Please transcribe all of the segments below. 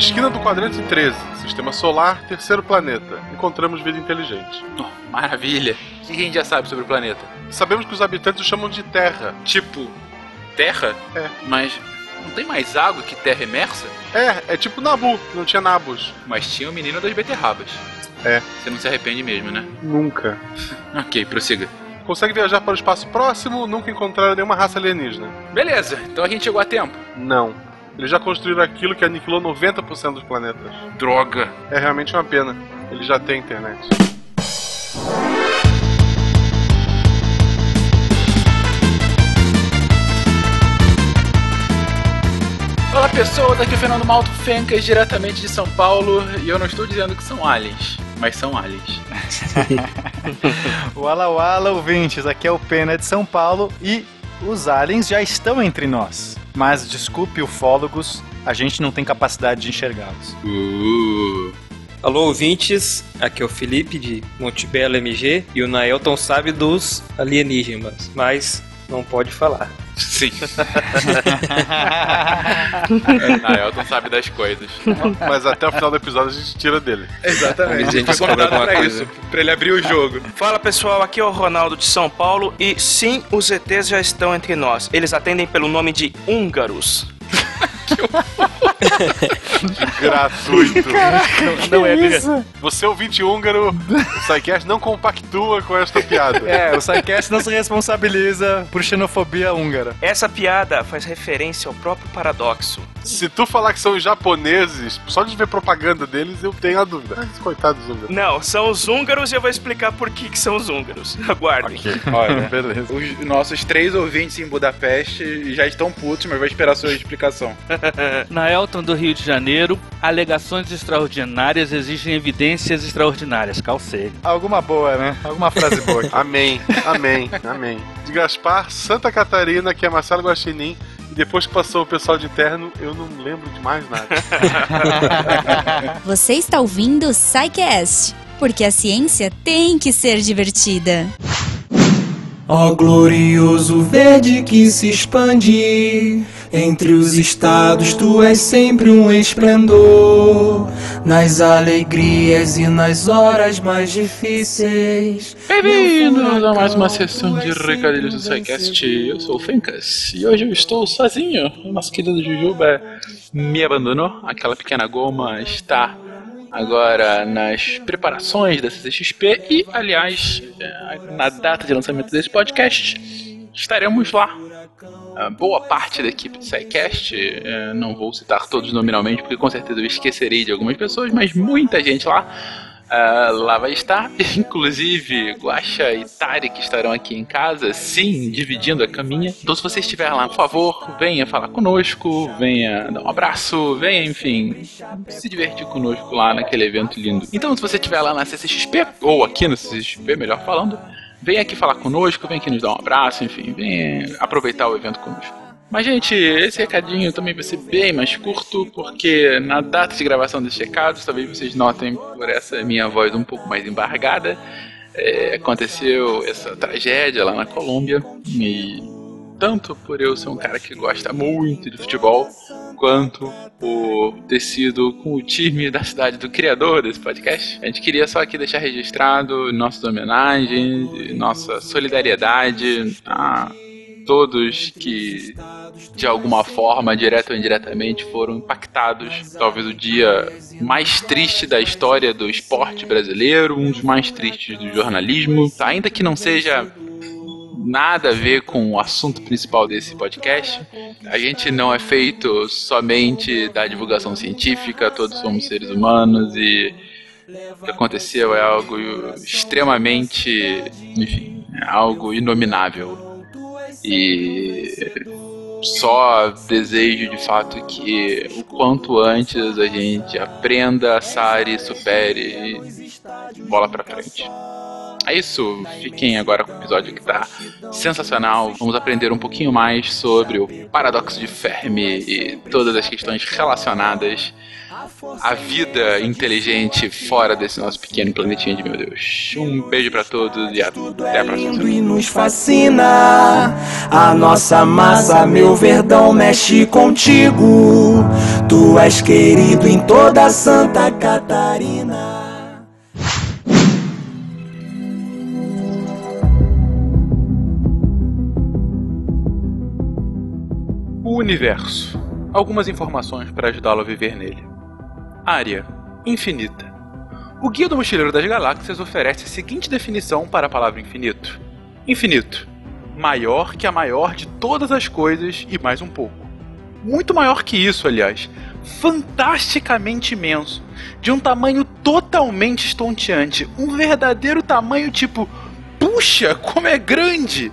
Esquina do quadrante 13, sistema solar, terceiro planeta. Encontramos vida inteligente. Oh, maravilha! O que a gente já sabe sobre o planeta? Sabemos que os habitantes o chamam de Terra. Tipo, Terra? É. Mas não tem mais água que terra imersa? É, é tipo Nabu, que não tinha nabos. Mas tinha o menino das beterrabas. É. Você não se arrepende mesmo, né? Nunca. ok, prossiga. Consegue viajar para o espaço próximo, nunca encontraram nenhuma raça alienígena. Beleza, então a gente chegou a tempo. Não. Eles já construíram aquilo que aniquilou 90% dos planetas. Droga. É realmente uma pena. Eles já têm internet. Olá pessoas, aqui é o Fernando Malto Fencas, diretamente de São Paulo, e eu não estou dizendo que são aliens, mas são aliens. wala wala, ouvintes, aqui é o Pena de São Paulo e os aliens já estão entre nós. Mas desculpe, ufólogos, a gente não tem capacidade de enxergá-los. Uh. Alô, ouvintes, aqui é o Felipe de Montebello MG e o Naelton sabe dos alienígenas, mas não pode falar. Sim. Naelton sabe das coisas. Mas até o final do episódio a gente tira dele. Exatamente. A gente foi convidado pra isso, pra ele abrir o jogo. Fala pessoal, aqui é o Ronaldo de São Paulo e sim, os ETs já estão entre nós. Eles atendem pelo nome de húngaros. Gratuito. Caraca, não é isso? Você ouvinte húngaro, o SciCast não compactua com esta piada. É, o SciCast não se responsabiliza por xenofobia húngara. Essa piada faz referência ao próprio paradoxo. Se tu falar que são os japoneses, só de ver propaganda deles, eu tenho a dúvida. Ah, coitados húngaros. Não, são os húngaros e eu vou explicar por que, que são os húngaros. Aguardem. Okay. Olha, beleza. Os nossos três ouvintes em Budapeste já estão putos, mas vai esperar a sua explicação. Na Elton do Rio de Janeiro, alegações extraordinárias exigem evidências extraordinárias. Calcei. Alguma boa, né? Alguma frase boa. Aqui. amém, amém, amém. De Gaspar, Santa Catarina, que é Marcelo Guaxinim. E depois que passou o pessoal de terno, eu não lembro de mais nada. Você está ouvindo o SciCast, porque a ciência tem que ser divertida. Ó oh, glorioso verde que se expande entre os estados, tu és sempre um esplendor nas alegrias e nas horas mais difíceis. Bem-vindos a mais uma sessão de recadilhos do SciCast. Eu sou o Fencas e hoje eu estou sozinho. O nosso querido Jujuba me abandonou. Aquela pequena goma está agora nas preparações da CCXP e, aliás, na data de lançamento desse podcast, estaremos lá. Boa parte da equipe do SciCast, não vou citar todos nominalmente porque com certeza eu esquecerei de algumas pessoas, mas muita gente lá Uh, lá vai estar, inclusive Guaxa e que estarão aqui em casa, sim, dividindo a caminha. Então, se você estiver lá, por favor, venha falar conosco, venha dar um abraço, venha, enfim, se divertir conosco lá naquele evento lindo. Então, se você estiver lá na CCXP, ou aqui no CCXP, melhor falando, venha aqui falar conosco, venha aqui nos dar um abraço, enfim, venha aproveitar o evento conosco. Mas, gente, esse recadinho também vai ser bem mais curto, porque na data de gravação desses recados, talvez vocês notem por essa minha voz um pouco mais embargada, é, aconteceu essa tragédia lá na Colômbia, e tanto por eu ser um cara que gosta muito de futebol, quanto por ter sido com o time da cidade do criador desse podcast. A gente queria só aqui deixar registrado nossas homenagens, nossa solidariedade a todos que de alguma forma, direta ou indiretamente, foram impactados. Talvez o dia mais triste da história do esporte brasileiro, um dos mais tristes do jornalismo. Ainda que não seja nada a ver com o assunto principal desse podcast. A gente não é feito somente da divulgação científica, todos somos seres humanos e o que aconteceu é algo extremamente, enfim, é algo inominável. E só desejo de fato que o quanto antes a gente aprenda, sare, supere e bola pra frente. É isso, fiquem agora com o episódio que tá sensacional. Vamos aprender um pouquinho mais sobre o paradoxo de Fermi e todas as questões relacionadas à vida inteligente fora desse nosso pequeno planetinha de meu Deus. Um beijo pra todos e até a próxima. e nos fascina. A nossa massa, meu verdão, mexe contigo. Tu és querido em toda Santa Catarina. O universo. Algumas informações para ajudá-lo a viver nele. Área infinita. O Guia do Mochileiro das Galáxias oferece a seguinte definição para a palavra infinito: Infinito. Maior que a maior de todas as coisas e mais um pouco. Muito maior que isso, aliás. Fantasticamente imenso. De um tamanho totalmente estonteante. Um verdadeiro tamanho tipo. Puxa, como é grande!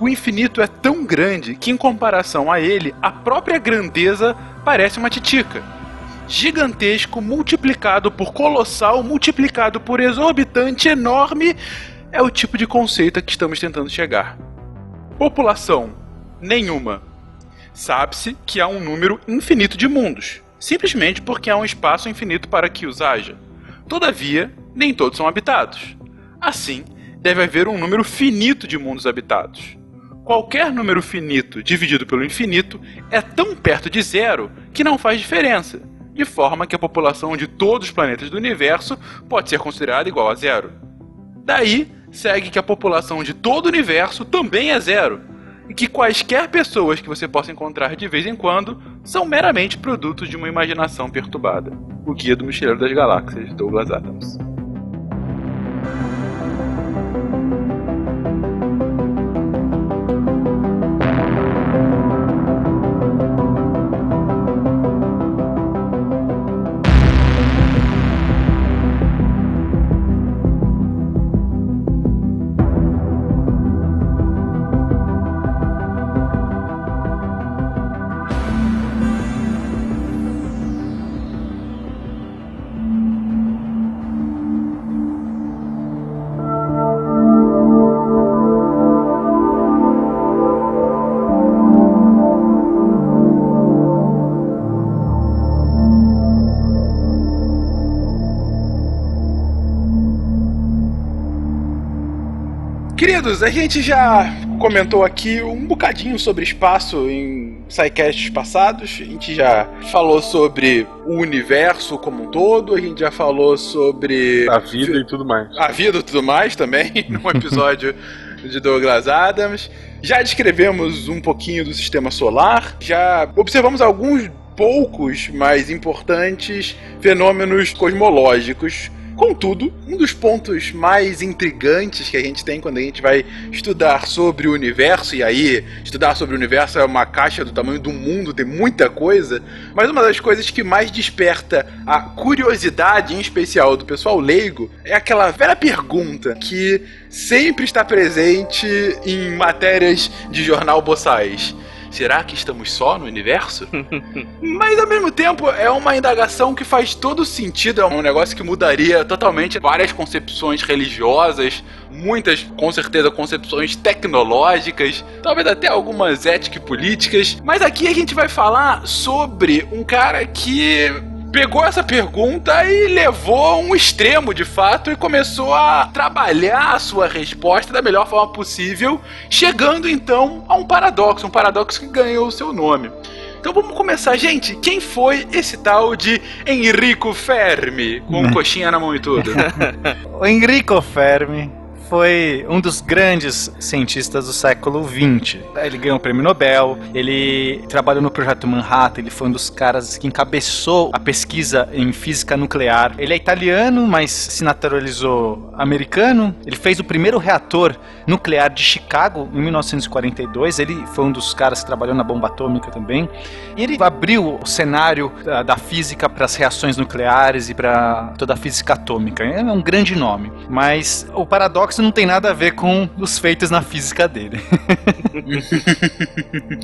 O infinito é tão grande que, em comparação a ele, a própria grandeza parece uma titica. Gigantesco multiplicado por colossal, multiplicado por exorbitante, enorme, é o tipo de conceito a que estamos tentando chegar. População: nenhuma. Sabe-se que há um número infinito de mundos, simplesmente porque há um espaço infinito para que os haja. Todavia, nem todos são habitados. Assim, deve haver um número finito de mundos habitados. Qualquer número finito dividido pelo infinito é tão perto de zero que não faz diferença, de forma que a população de todos os planetas do universo pode ser considerada igual a zero. Daí, segue que a população de todo o universo também é zero, e que quaisquer pessoas que você possa encontrar de vez em quando são meramente produtos de uma imaginação perturbada. O Guia do Mochileiro das Galáxias, Douglas Adams. Queridos, a gente já comentou aqui um bocadinho sobre espaço em sidecasts passados. A gente já falou sobre o universo como um todo, a gente já falou sobre A vida e tudo mais. a vida e tudo mais também, num episódio de Douglas Adams. Já descrevemos um pouquinho do sistema solar, já observamos alguns poucos, mas importantes fenômenos cosmológicos. Contudo, um dos pontos mais intrigantes que a gente tem quando a gente vai estudar sobre o universo, e aí estudar sobre o universo é uma caixa do tamanho do mundo, tem muita coisa, mas uma das coisas que mais desperta a curiosidade, em especial do pessoal leigo, é aquela velha pergunta que sempre está presente em matérias de jornal boçais. Será que estamos só no universo? Mas ao mesmo tempo é uma indagação que faz todo sentido, é um negócio que mudaria totalmente várias concepções religiosas, muitas, com certeza, concepções tecnológicas, talvez até algumas éticas e políticas. Mas aqui a gente vai falar sobre um cara que pegou essa pergunta e levou a um extremo de fato e começou a trabalhar a sua resposta da melhor forma possível, chegando então a um paradoxo, um paradoxo que ganhou o seu nome. Então vamos começar, gente. Quem foi esse tal de Enrico Fermi, com coxinha na mão e tudo? O Enrico Fermi foi um dos grandes cientistas do século XX. Ele ganhou o prêmio Nobel, ele trabalhou no projeto Manhattan, ele foi um dos caras que encabeçou a pesquisa em física nuclear. Ele é italiano, mas se naturalizou americano. Ele fez o primeiro reator nuclear de Chicago em 1942. Ele foi um dos caras que trabalhou na bomba atômica também. E ele abriu o cenário da, da física para as reações nucleares e para toda a física atômica. É um grande nome. Mas o paradoxo não tem nada a ver com os feitos na física dele.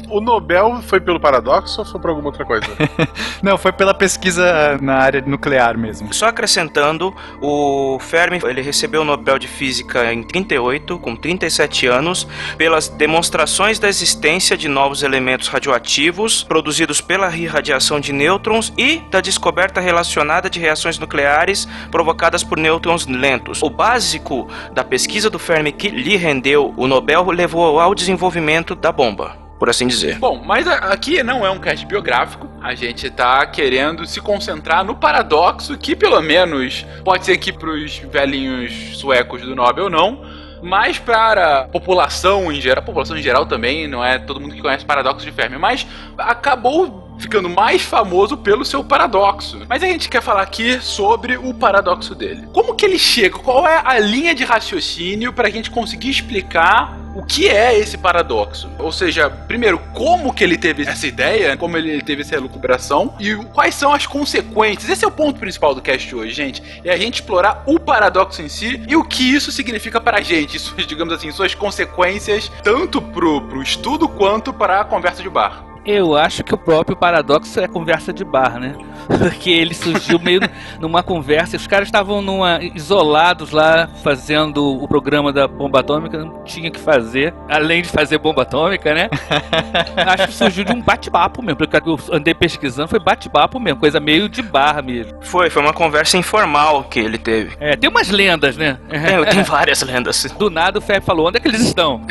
O Nobel foi pelo paradoxo ou foi por alguma outra coisa? Não, foi pela pesquisa na área nuclear mesmo. Só acrescentando, o Fermi ele recebeu o Nobel de Física em 38, com 37 anos, pelas demonstrações da existência de novos elementos radioativos produzidos pela irradiação de nêutrons e da descoberta relacionada de reações nucleares provocadas por nêutrons lentos. O básico da pesquisa do Fermi que lhe rendeu o Nobel levou ao desenvolvimento da bomba, por assim dizer. Bom, mas aqui não é um cast biográfico. A gente tá querendo se concentrar no paradoxo que, pelo menos, pode ser que pros velhinhos suecos do Nobel não, mas para a população em geral, a população em geral também, não é todo mundo que conhece o paradoxo de Fermi, mas acabou ficando mais famoso pelo seu paradoxo. Mas a gente quer falar aqui sobre o paradoxo dele. Como que ele chega? Qual é a linha de raciocínio para a gente conseguir explicar o que é esse paradoxo? Ou seja, primeiro, como que ele teve essa ideia, como ele teve essa elucubração e quais são as consequências. Esse é o ponto principal do cast hoje, gente. É a gente explorar o paradoxo em si e o que isso significa para a gente. Isso, digamos assim, suas consequências tanto pro, pro estudo quanto para a conversa de bar. Eu acho que o próprio paradoxo é conversa de bar, né? Porque ele surgiu meio numa conversa. Os caras estavam numa, isolados lá fazendo o programa da bomba atômica, não tinha o que fazer, além de fazer bomba atômica, né? acho que surgiu de um bate-papo mesmo. Porque eu andei pesquisando, foi bate-papo mesmo, coisa meio de bar mesmo. Foi, foi uma conversa informal que ele teve. É, tem umas lendas, né? Tem, tem várias lendas. Do nada o Feb falou: onde é que eles estão?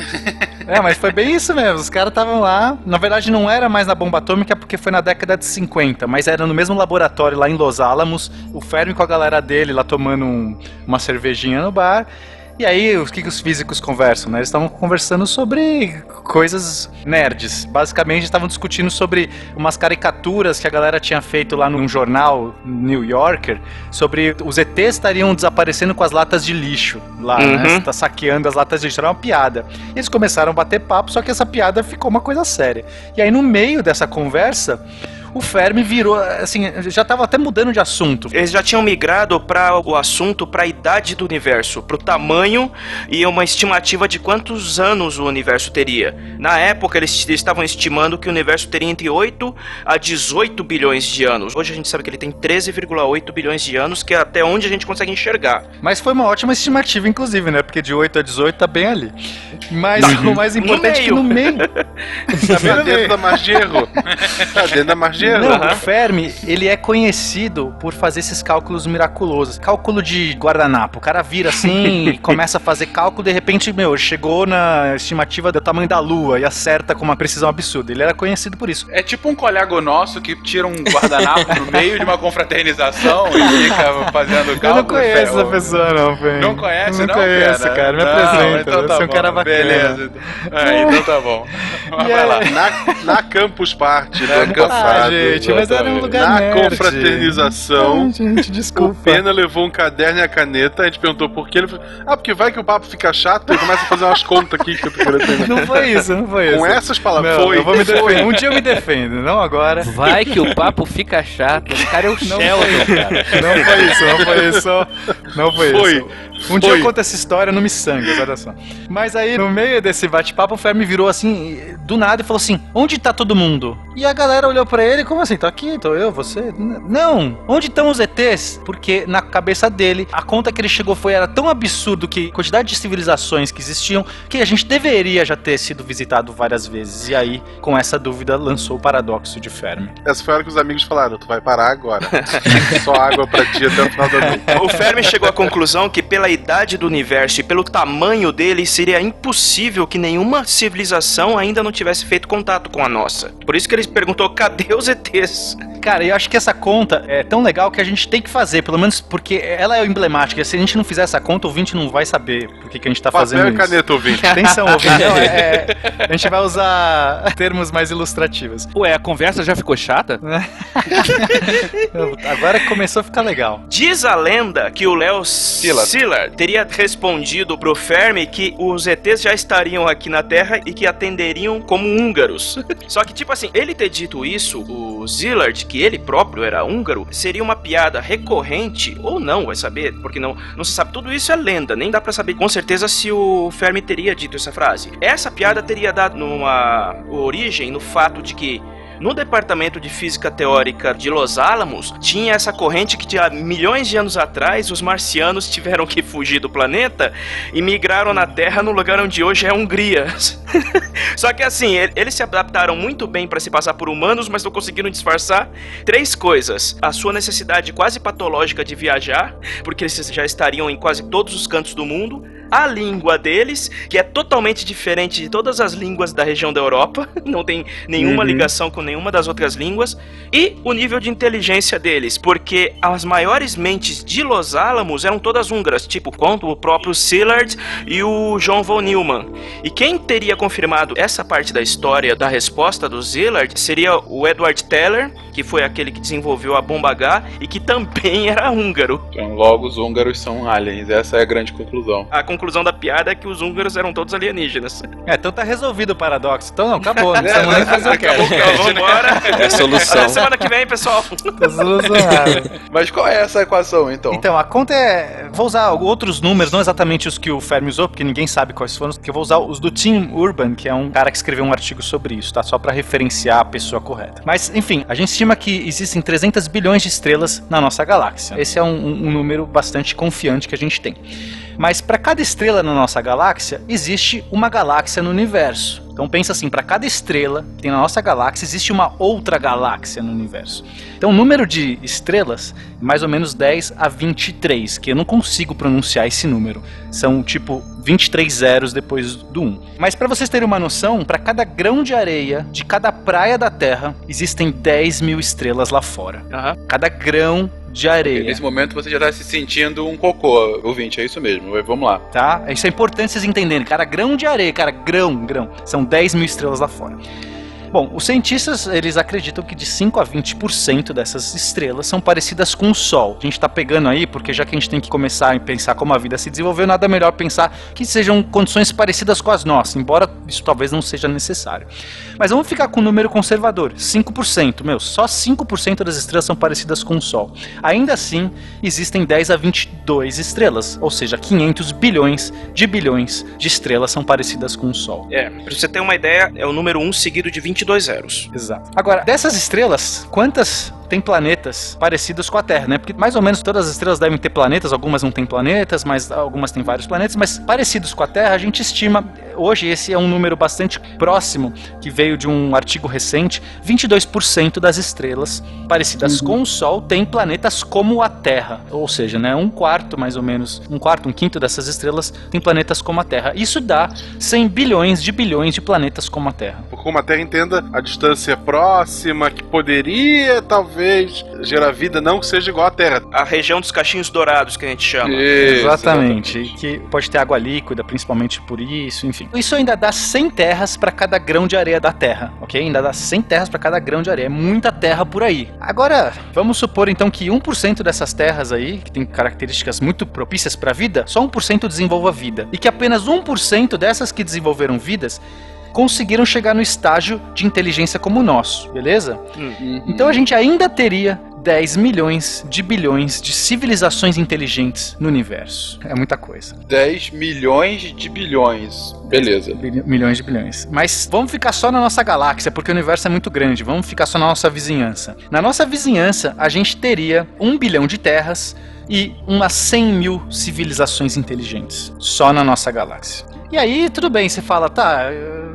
É, mas foi bem isso mesmo. Os caras estavam lá. Na verdade, não era mais na bomba atômica porque foi na década de 50, mas era no mesmo laboratório lá em Los Alamos. O Fermi com a galera dele lá tomando um- uma cervejinha no bar. E aí, o que, que os físicos conversam, né? Eles estavam conversando sobre coisas nerds. Basicamente, estavam discutindo sobre umas caricaturas que a galera tinha feito lá num jornal New Yorker sobre os ETs estariam desaparecendo com as latas de lixo lá, né? Uhum. Tá saqueando as latas de lixo. Era uma piada. E eles começaram a bater papo, só que essa piada ficou uma coisa séria. E aí, no meio dessa conversa, o Fermi virou, assim, já tava até mudando de assunto. Eles já tinham migrado para o assunto para a idade do universo, para o tamanho e uma estimativa de quantos anos o universo teria. Na época, eles eles estavam estimando que o universo teria entre 8 a 18 bilhões de anos. Hoje a gente sabe que ele tem 13,8 bilhões de anos, que é até onde a gente consegue enxergar. Mas foi uma ótima estimativa, inclusive, né? Porque de 8 a 18 tá bem ali. Mas o mais importante é que no meio. Tá dentro da margem de erro. Tá dentro da margem de erro. Não, o Fermi, ele é conhecido por fazer esses cálculos miraculosos. Cálculo de guardanapo. O cara vira assim e começa a fazer cálculo, de repente, meu, chegou na estimativa do tamanho da Lua e acerta com uma precisão absurda. Ele era conhecido por isso. É tipo um colega nosso que tira um guardanapo no meio de uma confraternização e fica fazendo Eu cálculo. não conheço essa pessoa, não, Fermi. Não conhece, não? não? conheço, pera? cara. Me Não, apresenta. Então tá Você é um cara bacana. Beleza. É, então tá bom. Mas vai lá. Na, na Campus Party do Na ano Campus- Ah, passado. gente, mas era um lugar Na nerd. confraternização. Ai, gente, O desculpa. Pena levou um caderno e a caneta, a gente perguntou por quê. Ele falou, ah, porque vai que o papo fica chato e começa a fazer umas contas aqui que eu tô querendo terminar. Não foi isso, não foi isso. Com essas palavras, Não, foi. eu vou me foi. defender. Um dia eu me defendo, não agora. Vai que o papo fica chato. O cara é o Sheldon, cara. Não foi isso, não foi isso. Não foi, Foi. isso. Um dia Foi. eu conto essa história, não me sangue, olha só. Mas aí, no meio desse bate-papo, o Fermi virou assim, do nada, e falou assim: Onde tá todo mundo? E a galera olhou pra ele, como assim? Tô aqui, tô eu, você? Não! Onde estão os ETs? Porque na cabeça dele, a conta que ele chegou foi era tão absurdo que a quantidade de civilizações que existiam que a gente deveria já ter sido visitado várias vezes. E aí, com essa dúvida, lançou o paradoxo de Fermi. Essa foi a hora que os amigos falaram, tu vai parar agora. Só água pra ti até o final da noite. O Fermi chegou à conclusão que, pela idade do universo e pelo tamanho dele, seria impossível que nenhuma civilização ainda não tivesse feito contato com a nossa. Por isso que ele perguntou: cadê os ETs? Cara, eu acho que essa conta é tão legal que a gente tem que fazer, pelo menos porque ela é emblemática. Se a gente não fizer essa conta, o ouvinte não vai saber por que, que a gente tá Papel fazendo e isso. caneta, ouvinte. Atenção, ouvinte. Não, é- é- a gente vai usar termos mais ilustrativos. Ué, a conversa já ficou chata? Agora que começou a ficar legal. Diz a lenda que o Léo Szilard teria respondido pro Fermi que os ETs já estariam aqui na Terra e que atenderiam como húngaros. Só que, tipo assim, ele ter dito isso, o Szilard, que ele próprio era húngaro, seria uma piada recorrente ou não, vai saber, porque não, não se sabe. Tudo isso é lenda, nem dá para saber com certeza se o Fermi teria dito essa frase. Essa piada teria dado uma origem no fato de que no departamento de física teórica de Los Alamos, tinha essa corrente que há milhões de anos atrás os marcianos tiveram que fugir do planeta e migraram na Terra no lugar onde hoje é Hungria. Só que assim, eles se adaptaram muito bem para se passar por humanos, mas não conseguiram disfarçar três coisas: a sua necessidade quase patológica de viajar, porque eles já estariam em quase todos os cantos do mundo a língua deles, que é totalmente diferente de todas as línguas da região da Europa, não tem nenhuma uhum. ligação com nenhuma das outras línguas, e o nível de inteligência deles, porque as maiores mentes de Los Alamos eram todas húngaras, tipo quanto o próprio Szilard e o John von Neumann. E quem teria confirmado essa parte da história da resposta do Szilard seria o Edward Teller, que foi aquele que desenvolveu a bomba H e que também era húngaro. Então, logo os húngaros são aliens, essa é a grande conclusão. A conclusão da piada é que os húngaros eram todos alienígenas. É, então tá resolvido o paradoxo. Então não, acabou, não precisamos nem fazer o que Acabou, vambora. É solução. Até semana que vem, pessoal. Tá solucionado. Mas qual é essa equação, então? Então, a conta é... Vou usar outros números, não exatamente os que o Fermi usou, porque ninguém sabe quais foram, que eu vou usar os do Tim Urban, que é um cara que escreveu um artigo sobre isso, tá? Só para referenciar a pessoa correta. Mas, enfim, a gente estima que existem 300 bilhões de estrelas na nossa galáxia. Esse é um, um número bastante confiante que a gente tem. Mas para cada estrela na nossa galáxia, existe uma galáxia no universo. Então pensa assim, para cada estrela que tem na nossa galáxia, existe uma outra galáxia no universo. Então o número de estrelas é mais ou menos 10 a 23, que eu não consigo pronunciar esse número. São tipo 23 zeros depois do 1. Mas para vocês terem uma noção, para cada grão de areia de cada praia da Terra, existem 10 mil estrelas lá fora. Uhum. Cada grão de areia. Nesse momento você já está se sentindo um cocô, ouvinte, é isso mesmo. Vamos lá. Tá? Isso é importante vocês entenderem. Cara, grão de areia, cara, grão, grão. São 10 mil estrelas lá fora. Bom, os cientistas eles acreditam que de 5 a 20% dessas estrelas são parecidas com o Sol. A gente está pegando aí porque já que a gente tem que começar a pensar como a vida se desenvolveu, nada melhor pensar que sejam condições parecidas com as nossas, embora isso talvez não seja necessário. Mas vamos ficar com o um número conservador, 5%. Meu, só 5% das estrelas são parecidas com o Sol. Ainda assim, existem 10 a 22 estrelas, ou seja, 500 bilhões de bilhões de estrelas são parecidas com o Sol. É, para você ter uma ideia, é o número 1 seguido de 20 22 zeros. Exato. Agora, dessas estrelas, quantas tem planetas parecidos com a Terra, né? Porque mais ou menos todas as estrelas devem ter planetas, algumas não têm planetas, mas algumas têm vários planetas, mas parecidos com a Terra, a gente estima, hoje esse é um número bastante próximo, que veio de um artigo recente, 22% das estrelas parecidas uhum. com o Sol têm planetas como a Terra, ou seja, né, um quarto mais ou menos, um quarto, um quinto dessas estrelas tem planetas como a Terra. Isso dá 100 bilhões de bilhões de planetas como a Terra. Como a Terra entenda a distância próxima que poderia talvez talvez gerar vida não que seja igual à Terra. A região dos cachinhos dourados que a gente chama. Isso, exatamente. exatamente. Que pode ter água líquida, principalmente por isso, enfim. Isso ainda dá 100 terras para cada grão de areia da Terra, ok? Ainda dá 100 terras para cada grão de areia. É muita terra por aí. Agora, vamos supor então que 1% dessas terras aí, que tem características muito propícias para a vida, só 1% desenvolva vida. E que apenas 1% dessas que desenvolveram vidas conseguiram chegar no estágio de inteligência como o nosso, beleza? Uhum. Então a gente ainda teria 10 milhões de bilhões de civilizações inteligentes no universo. É muita coisa. 10 milhões de bilhões. Beleza. Milhões de bilhões. Mas vamos ficar só na nossa galáxia, porque o universo é muito grande. Vamos ficar só na nossa vizinhança. Na nossa vizinhança, a gente teria um bilhão de terras e umas 100 mil civilizações inteligentes. Só na nossa galáxia. E aí, tudo bem, você fala, tá,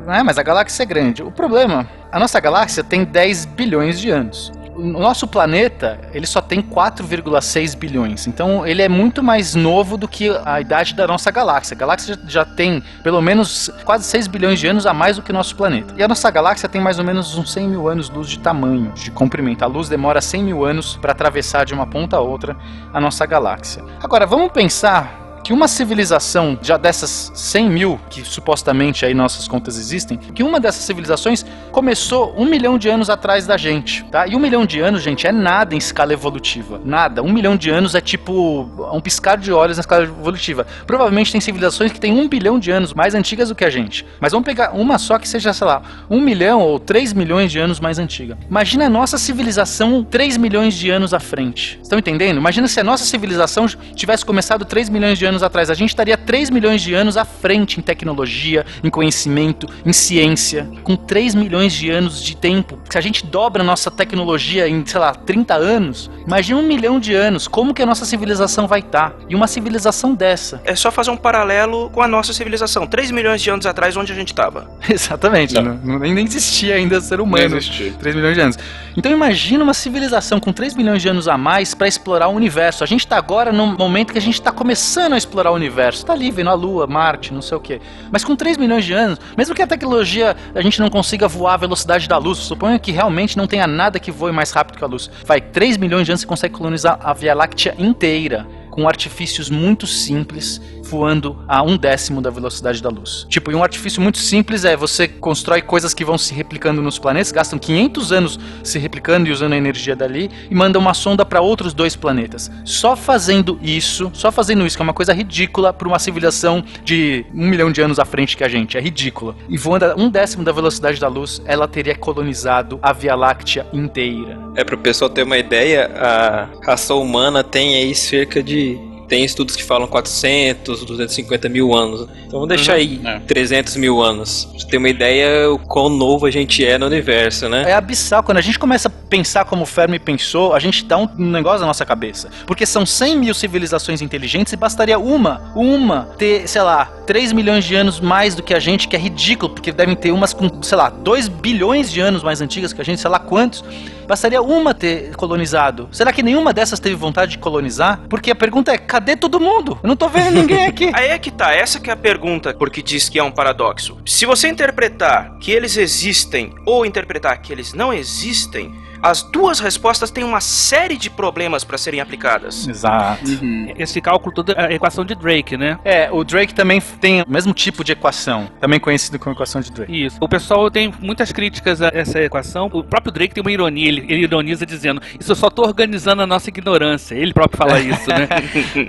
né, mas a galáxia é grande. O problema, a nossa galáxia tem 10 bilhões de anos. O nosso planeta, ele só tem 4,6 bilhões. Então, ele é muito mais novo do que a idade da nossa galáxia. A galáxia já tem pelo menos quase 6 bilhões de anos a mais do que o nosso planeta. E a nossa galáxia tem mais ou menos uns 100 mil anos-luz de tamanho, de comprimento. A luz demora 100 mil anos para atravessar de uma ponta a outra a nossa galáxia. Agora, vamos pensar que uma civilização já dessas 100 mil, que supostamente aí nossas contas existem, que uma dessas civilizações começou um milhão de anos atrás da gente, tá? E um milhão de anos, gente, é nada em escala evolutiva. Nada. Um milhão de anos é tipo um piscar de olhos na escala evolutiva. Provavelmente tem civilizações que têm um bilhão de anos mais antigas do que a gente. Mas vamos pegar uma só que seja, sei lá, um milhão ou três milhões de anos mais antiga. Imagina a nossa civilização três milhões de anos à frente. Estão entendendo? Imagina se a nossa civilização tivesse começado três milhões de anos atrás. A gente estaria três milhões de anos à frente em tecnologia, em conhecimento, em ciência. Com três milhões de anos de tempo. Se a gente dobra a nossa tecnologia em, sei lá, 30 anos, imagina um milhão de anos. Como que a nossa civilização vai estar? E uma civilização dessa. É só fazer um paralelo com a nossa civilização. 3 milhões de anos atrás, onde a gente estava. Exatamente. Não. Não, nem existia ainda ser humano. Não existia. 3 milhões de anos. Então imagina uma civilização com 3 milhões de anos a mais para explorar o universo. A gente está agora num momento que a gente está começando a explorar o universo. Está ali vendo a Lua, Marte, não sei o quê. Mas com 3 milhões de anos, mesmo que a tecnologia a gente não consiga voar a velocidade da luz, suponha que realmente não tenha nada que voe mais rápido que a luz. Vai 3 milhões de anos você consegue colonizar a Via Láctea inteira com artifícios muito simples, voando a um décimo da velocidade da luz. Tipo, e um artifício muito simples é você constrói coisas que vão se replicando nos planetas, gastam 500 anos se replicando e usando a energia dali e manda uma sonda para outros dois planetas. Só fazendo isso, só fazendo isso, que é uma coisa ridícula para uma civilização de um milhão de anos à frente que a gente, é ridícula. E voando a um décimo da velocidade da luz, ela teria colonizado a Via Láctea inteira. É para o pessoal ter uma ideia, a raça humana tem aí cerca de tem estudos que falam 400, 250 mil anos. Então vamos deixar aí é. 300 mil anos. Pra você ter uma ideia o quão novo a gente é no universo, né? É abissal. Quando a gente começa a pensar como o Fermi pensou, a gente dá um negócio na nossa cabeça. Porque são 100 mil civilizações inteligentes e bastaria uma, uma, ter, sei lá, 3 milhões de anos mais do que a gente, que é ridículo, porque devem ter umas com, sei lá, 2 bilhões de anos mais antigas que a gente, sei lá quantos. Bastaria uma ter colonizado. Será que nenhuma dessas teve vontade de colonizar? Porque a pergunta é: cadê todo mundo? Eu não tô vendo ninguém aqui. Aí é que tá, essa que é a pergunta, porque diz que é um paradoxo. Se você interpretar que eles existem ou interpretar que eles não existem, as duas respostas têm uma série de problemas para serem aplicadas. Exato. Esse cálculo todo é a equação de Drake, né? É, o Drake também tem o mesmo tipo de equação, também conhecido como equação de Drake. Isso. O pessoal tem muitas críticas a essa equação. O próprio Drake tem uma ironia, ele, ele ironiza dizendo: Isso eu só tô organizando a nossa ignorância. Ele próprio fala isso, né?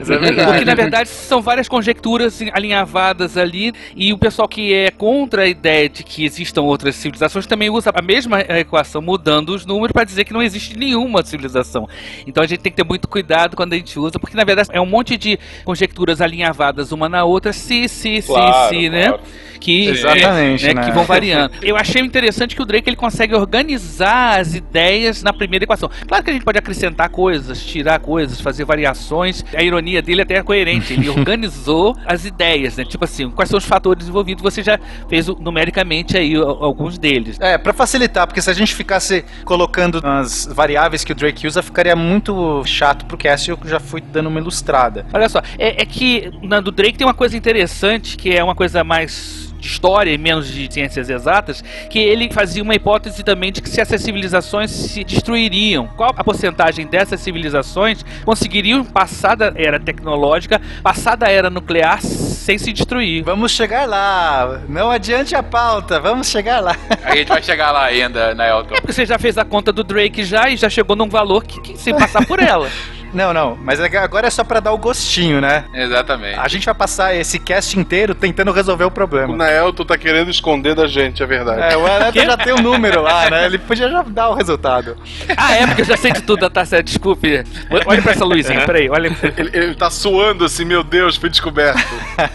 É. Porque na verdade são várias conjecturas alinhavadas ali, e o pessoal que é contra a ideia de que existam outras civilizações também usa a mesma equação, mudando os números para dizer que não existe nenhuma civilização. Então a gente tem que ter muito cuidado quando a gente usa, porque na verdade é um monte de conjecturas alinhavadas uma na outra, se, se, Claro, se, se, claro. né? Que, Exatamente, né, né? que vão variando. Eu achei interessante que o Drake ele consegue organizar as ideias na primeira equação. Claro que a gente pode acrescentar coisas, tirar coisas, fazer variações. A ironia dele até é coerente. Ele organizou as ideias, né? Tipo assim, quais são os fatores envolvidos? Você já fez numericamente aí alguns deles. É, pra facilitar, porque se a gente ficasse colocando as variáveis que o Drake usa, ficaria muito chato pro cast eu já fui dando uma ilustrada. Olha só, é, é que na do Drake tem uma coisa interessante, que é uma coisa mais de história e menos de ciências exatas, que ele fazia uma hipótese também de que se essas civilizações se destruiriam, qual a porcentagem dessas civilizações conseguiriam passar da era tecnológica, passar da era nuclear sem se destruir. Vamos chegar lá, não adiante a pauta, vamos chegar lá. A gente vai chegar lá ainda, né, Elton? Porque você já fez a conta do Drake já e já chegou num valor que, que sem passar por ela. Não, não, mas é agora é só pra dar o gostinho, né? Exatamente. A gente vai passar esse cast inteiro tentando resolver o O problema. Naelton tá querendo esconder da gente, é verdade. É, o Aleto já tem o número lá, né? Ele podia já dar o resultado. Ah, é, porque eu já sei de tudo, tá certo, desculpe. Olha pra essa luzinha, peraí, olha. Ele, ele tá suando assim, meu Deus, fui descoberto.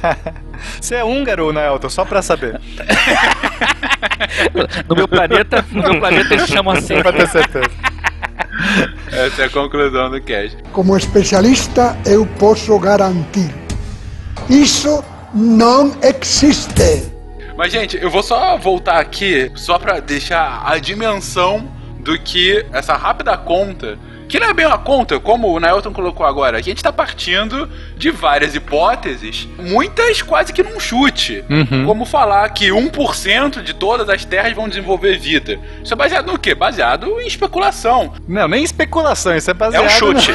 Você é húngaro, né, Elton? Só pra saber. No meu planeta, no meu planeta eles chamam assim. Pra ter certeza. Essa é a conclusão do cast. Como especialista, eu posso garantir: isso não existe. Mas, gente, eu vou só voltar aqui, só pra deixar a dimensão do que essa rápida conta que não é bem uma conta, como o Nailton colocou agora. A gente está partindo de várias hipóteses, muitas quase que num chute. Uhum. Como falar que 1% de todas as terras vão desenvolver vida. Isso é baseado no quê? Baseado em especulação. Não, nem especulação, isso é baseado. É um chute.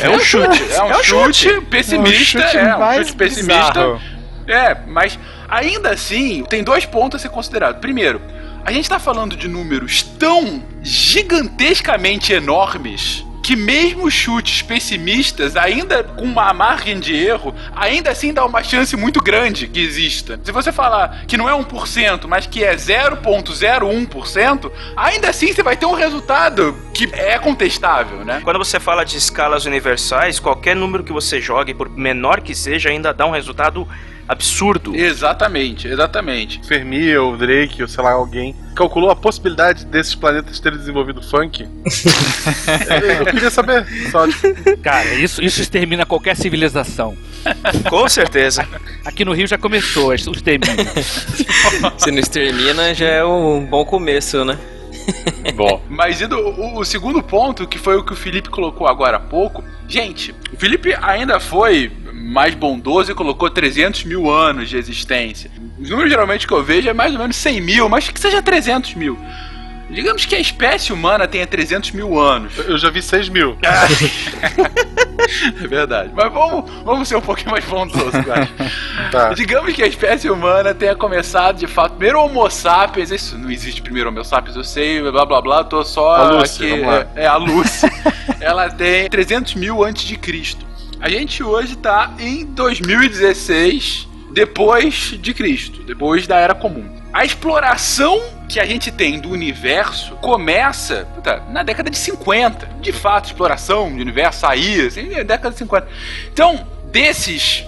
É um chute. É um, É um chute, chute. pessimista. É um chute É um chute pessimista. bizarro. É, mas ainda assim, tem dois pontos a ser considerado. Primeiro, a gente tá falando de números tão gigantescamente enormes que mesmo chutes pessimistas, ainda com uma margem de erro, ainda assim dá uma chance muito grande que exista. Se você falar que não é 1%, mas que é 0.01%, ainda assim você vai ter um resultado que é contestável, né? Quando você fala de escalas universais, qualquer número que você jogue, por menor que seja, ainda dá um resultado absurdo. Exatamente, exatamente. Fermi ou Drake, ou sei lá, alguém, calculou a possibilidade desses planetas terem desenvolvido funk? eu queria saber. Só, tipo, Cara, isso, isso extermina qualquer civilização. Com certeza. Aqui no Rio já começou, isso extermina. Se não extermina, já é um bom começo, né? Bom. Mas indo, o, o segundo ponto, que foi o que o Felipe colocou agora há pouco, gente, o Felipe ainda foi mais bondoso e colocou 300 mil anos de existência. Os números geralmente que eu vejo é mais ou menos 100 mil, mas que seja 300 mil. Digamos que a espécie humana tenha 300 mil anos. eu já vi 6 mil. É verdade. Mas vamos, vamos ser um pouquinho mais bondosos, acho. Tá. Digamos que a espécie humana tenha começado de fato. Primeiro Homo sapiens, isso não existe primeiro Homo sapiens, eu sei, blá blá blá, tô só A Lucy, aqui. É, é a Lucy. Ela tem 300 mil antes de Cristo. A gente hoje tá em 2016, depois de Cristo, depois da Era Comum. A exploração que a gente tem do universo começa puta, na década de 50. De fato, exploração do universo saía, assim, na década de 50. Então, desses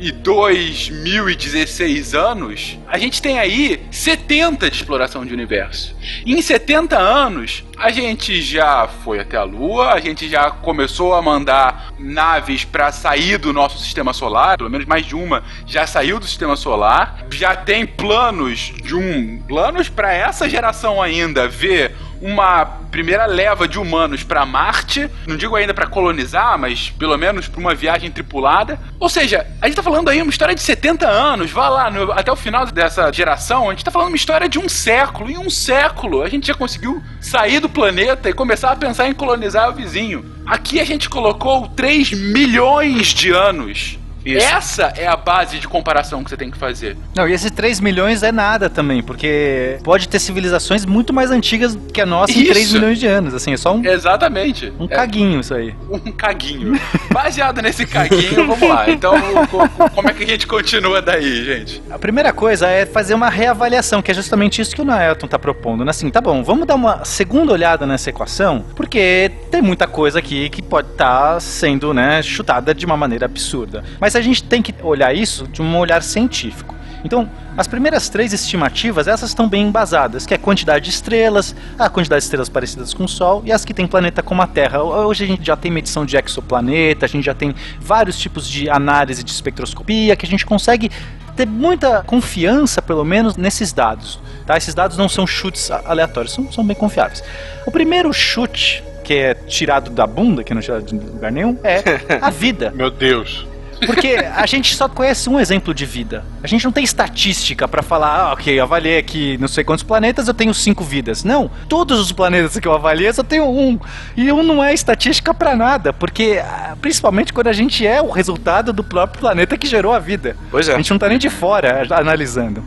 302.016 anos, a gente tem aí 70 de exploração de universo. E em 70 anos, a gente já foi até a Lua, a gente já começou a mandar naves para sair do nosso sistema solar, pelo menos mais de uma já saiu do sistema solar. Já tem planos de um planos para essa geração ainda ver uma primeira leva de humanos para Marte, não digo ainda para colonizar, mas pelo menos para uma viagem tripulada. Ou seja, a gente tá falando aí uma história de 70 anos, vá lá no- até o final dessa geração, a gente tá falando uma história de um século. Em um século a gente já conseguiu sair do planeta e começar a pensar em colonizar o vizinho. Aqui a gente colocou 3 milhões de anos. Isso. Essa é a base de comparação que você tem que fazer. Não, e esses 3 milhões é nada também, porque pode ter civilizações muito mais antigas que a nossa em Isso. 3 milhões de anos. Assim, é só um, Exatamente. um É caguinho isso aí. um caguinho. Baseado nesse caguinho, vamos lá. Então, co- co- como é que a gente continua daí, gente? A primeira coisa é fazer uma reavaliação, que é justamente isso que o Naelton tá propondo. né? Assim, tá bom, vamos dar uma segunda olhada nessa equação, porque tem muita coisa aqui que pode estar sendo né, chutada de uma maneira absurda. Mas a gente tem que olhar isso de um olhar científico. Então, as primeiras três estimativas, essas estão bem embasadas, que é a quantidade de estrelas, a quantidade de estrelas parecidas com o Sol e as que tem planeta como a Terra. Hoje a gente já tem medição de exoplaneta, a gente já tem vários tipos de análise de espectroscopia, que a gente consegue ter muita confiança, pelo menos, nesses dados. Tá? Esses dados não são chutes aleatórios, são, são bem confiáveis. O primeiro chute, que é tirado da bunda, que não é tirado de lugar nenhum, é a vida. Meu Deus. Porque a gente só conhece um exemplo de vida. A gente não tem estatística pra falar, ah, ok, eu avaliei aqui não sei quantos planetas, eu tenho cinco vidas. Não, todos os planetas que eu avaliei eu só tenho um. E um não é estatística pra nada, porque ah, principalmente quando a gente é o resultado do próprio planeta que gerou a vida. Pois A é. gente não tá nem de fora analisando.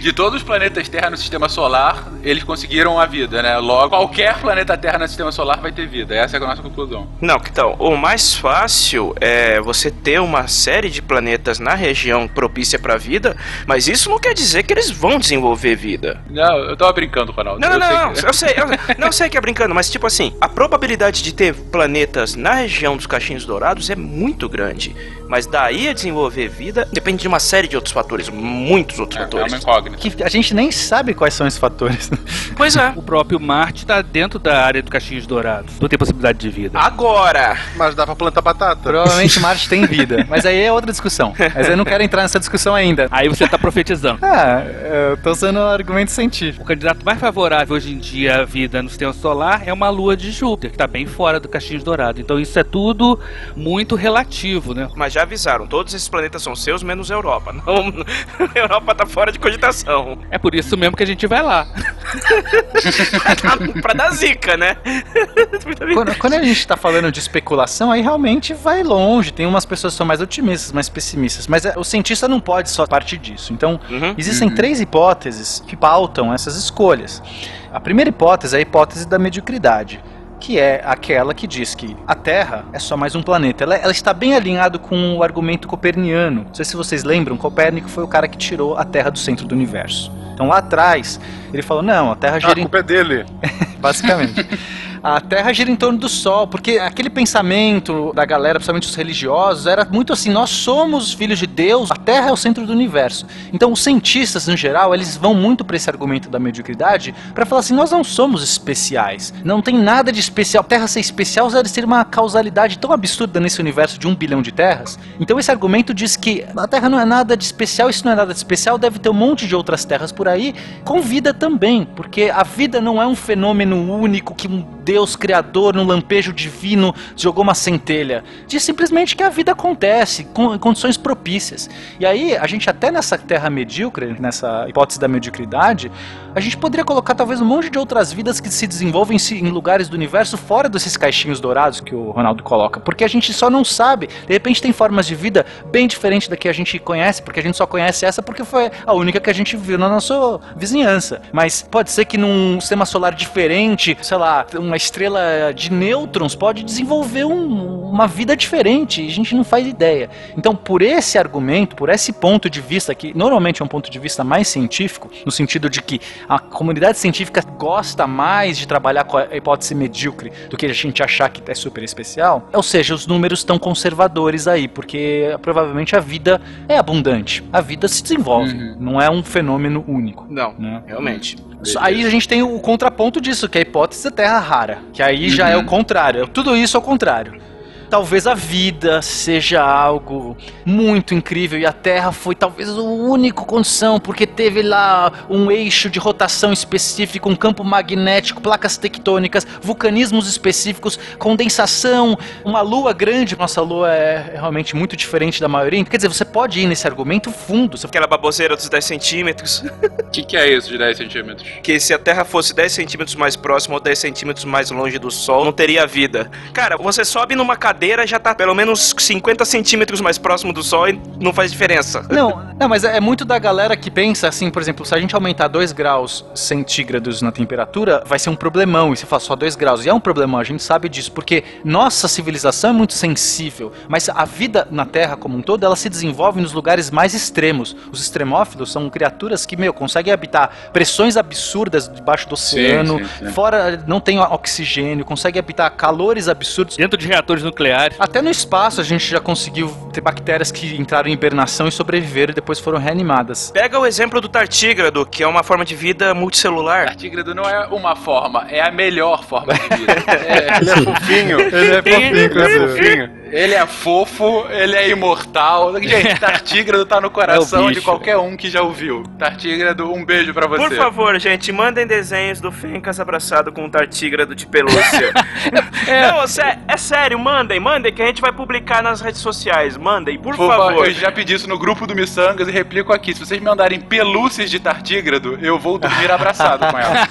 De todos os planetas Terra no sistema solar, eles conseguiram a vida, né? Logo, qualquer planeta Terra no sistema solar vai ter vida. Essa é a nossa conclusão. Não, então, o mais fácil é você ter uma série de planetas na região propícia para vida, mas isso não quer dizer que eles vão desenvolver vida. Não, eu tava brincando, Ronaldo. Não, não, Eu sei não, que- não, eu sei, eu, não sei que é brincando, mas tipo assim, a probabilidade de ter planetas na região dos cachinhos dourados é muito grande. Mas daí a desenvolver vida depende de uma série de outros fatores, muitos outros É, é fatores. uma incógnita. Que a gente nem sabe quais são esses fatores. Pois é. O próprio Marte está dentro da área do Caixinhos Dourados. Não tem possibilidade de vida. Agora, Mas dá pra plantar batata? Provavelmente Marte tem vida. Mas aí é outra discussão. Mas eu não quero entrar nessa discussão ainda. Aí você tá profetizando. Ah, eu tô usando um argumento científico. O candidato mais favorável hoje em dia à vida no sistema solar é uma lua de Júpiter, que tá bem fora do Caixinho Dourado. Então isso é tudo muito relativo, né? Mas já avisaram, todos esses planetas são seus, menos a Europa. Não, a Europa tá fora de cogitação. É por isso mesmo que a gente vai lá. pra dar zica, né? Quando, quando a gente tá falando de especulação, aí realmente vai longe. Tem umas pessoas que são mais otimistas, mais pessimistas. Mas é, o cientista não pode só partir disso. Então, Uhum. existem três hipóteses que pautam essas escolhas. A primeira hipótese é a hipótese da mediocridade. Que é aquela que diz que a Terra é só mais um planeta. Ela, ela está bem alinhado com o argumento coperniano. Não sei se vocês lembram, Copérnico foi o cara que tirou a Terra do centro do universo. Então lá atrás, ele falou: não, a Terra Ah, gira a culpa é dele. basicamente. A Terra gira em torno do Sol, porque aquele pensamento da galera, principalmente os religiosos, era muito assim: nós somos filhos de Deus, a Terra é o centro do universo. Então, os cientistas, em geral, eles vão muito para esse argumento da mediocridade para falar assim: nós não somos especiais, não tem nada de especial. A Terra ser especial deve ser uma causalidade tão absurda nesse universo de um bilhão de terras. Então, esse argumento diz que a Terra não é nada de especial, isso não é nada de especial, deve ter um monte de outras terras por aí, com vida também, porque a vida não é um fenômeno único que um Deus criador, num lampejo divino, jogou uma centelha. Diz simplesmente que a vida acontece, com condições propícias. E aí, a gente até nessa terra medíocre, nessa hipótese da mediocridade, a gente poderia colocar talvez um monte de outras vidas que se desenvolvem se- em lugares do universo fora desses caixinhos dourados que o Ronaldo coloca, porque a gente só não sabe. De repente tem formas de vida bem diferentes da que a gente conhece, porque a gente só conhece essa porque foi a única que a gente viu na nossa vizinhança. Mas pode ser que num sistema solar diferente, sei lá, uma estrela de nêutrons pode desenvolver um- uma vida diferente e a gente não faz ideia. Então, por esse argumento, por esse ponto de vista, que normalmente é um ponto de vista mais científico, no sentido de que a comunidade científica gosta mais de trabalhar com a hipótese medíocre do que a gente achar que é super especial, ou seja, os números estão conservadores aí, porque provavelmente a vida é abundante. A vida se desenvolve, não é um fenômeno único. Não, né? realmente. Aí a gente tem o contraponto disso, que é a hipótese da Terra Que aí já é o contrário. Tudo isso é o contrário. Talvez a vida seja algo muito incrível e a Terra foi talvez o único condição, porque teve lá um eixo de rotação específico, um campo magnético, placas tectônicas, vulcanismos específicos, condensação, uma lua grande. Nossa lua é realmente muito diferente da maioria. Quer dizer, você pode ir nesse argumento fundo. Você Aquela baboseira dos 10 centímetros. O que, que é isso de 10 centímetros? Que se a Terra fosse 10 centímetros mais próxima ou 10 centímetros mais longe do Sol, não teria vida. Cara, você sobe numa cadeira já tá pelo menos 50 centímetros mais próximo do Sol e não faz diferença. Não, não, mas é muito da galera que pensa assim, por exemplo, se a gente aumentar 2 graus centígrados na temperatura, vai ser um problemão. E você fala só 2 graus. E é um problemão, a gente sabe disso, porque nossa civilização é muito sensível. Mas a vida na Terra como um todo, ela se desenvolve nos lugares mais extremos. Os extremófilos são criaturas que, meu, conseguem habitar pressões absurdas debaixo do oceano, sim, sim. fora não tem oxigênio, conseguem habitar calores absurdos. Dentro de reatores nucleares. Até no espaço a gente já conseguiu ter bactérias que entraram em hibernação e sobreviveram e depois foram reanimadas. Pega o exemplo do tartígrado, que é uma forma de vida multicelular. Tartígrado não é uma forma, é a melhor forma de vida. É, Ele é fofinho. Ele é fofinho, ele é fofinho. Ele é fofo, ele é imortal. Gente, Tartígrado tá no coração É de qualquer um que já ouviu. Tartígrado, um beijo pra você. Por favor, gente, mandem desenhos do Fencas abraçado com um tartígrado de pelúcia. Não, sé- é sério, mandem, mandem, que a gente vai publicar nas redes sociais. Mandem, por, Por favor. favor, eu já pedi isso no grupo do Missangas e replico aqui. Se vocês me mandarem pelúcias de tartígrado, eu vou dormir abraçado com ela.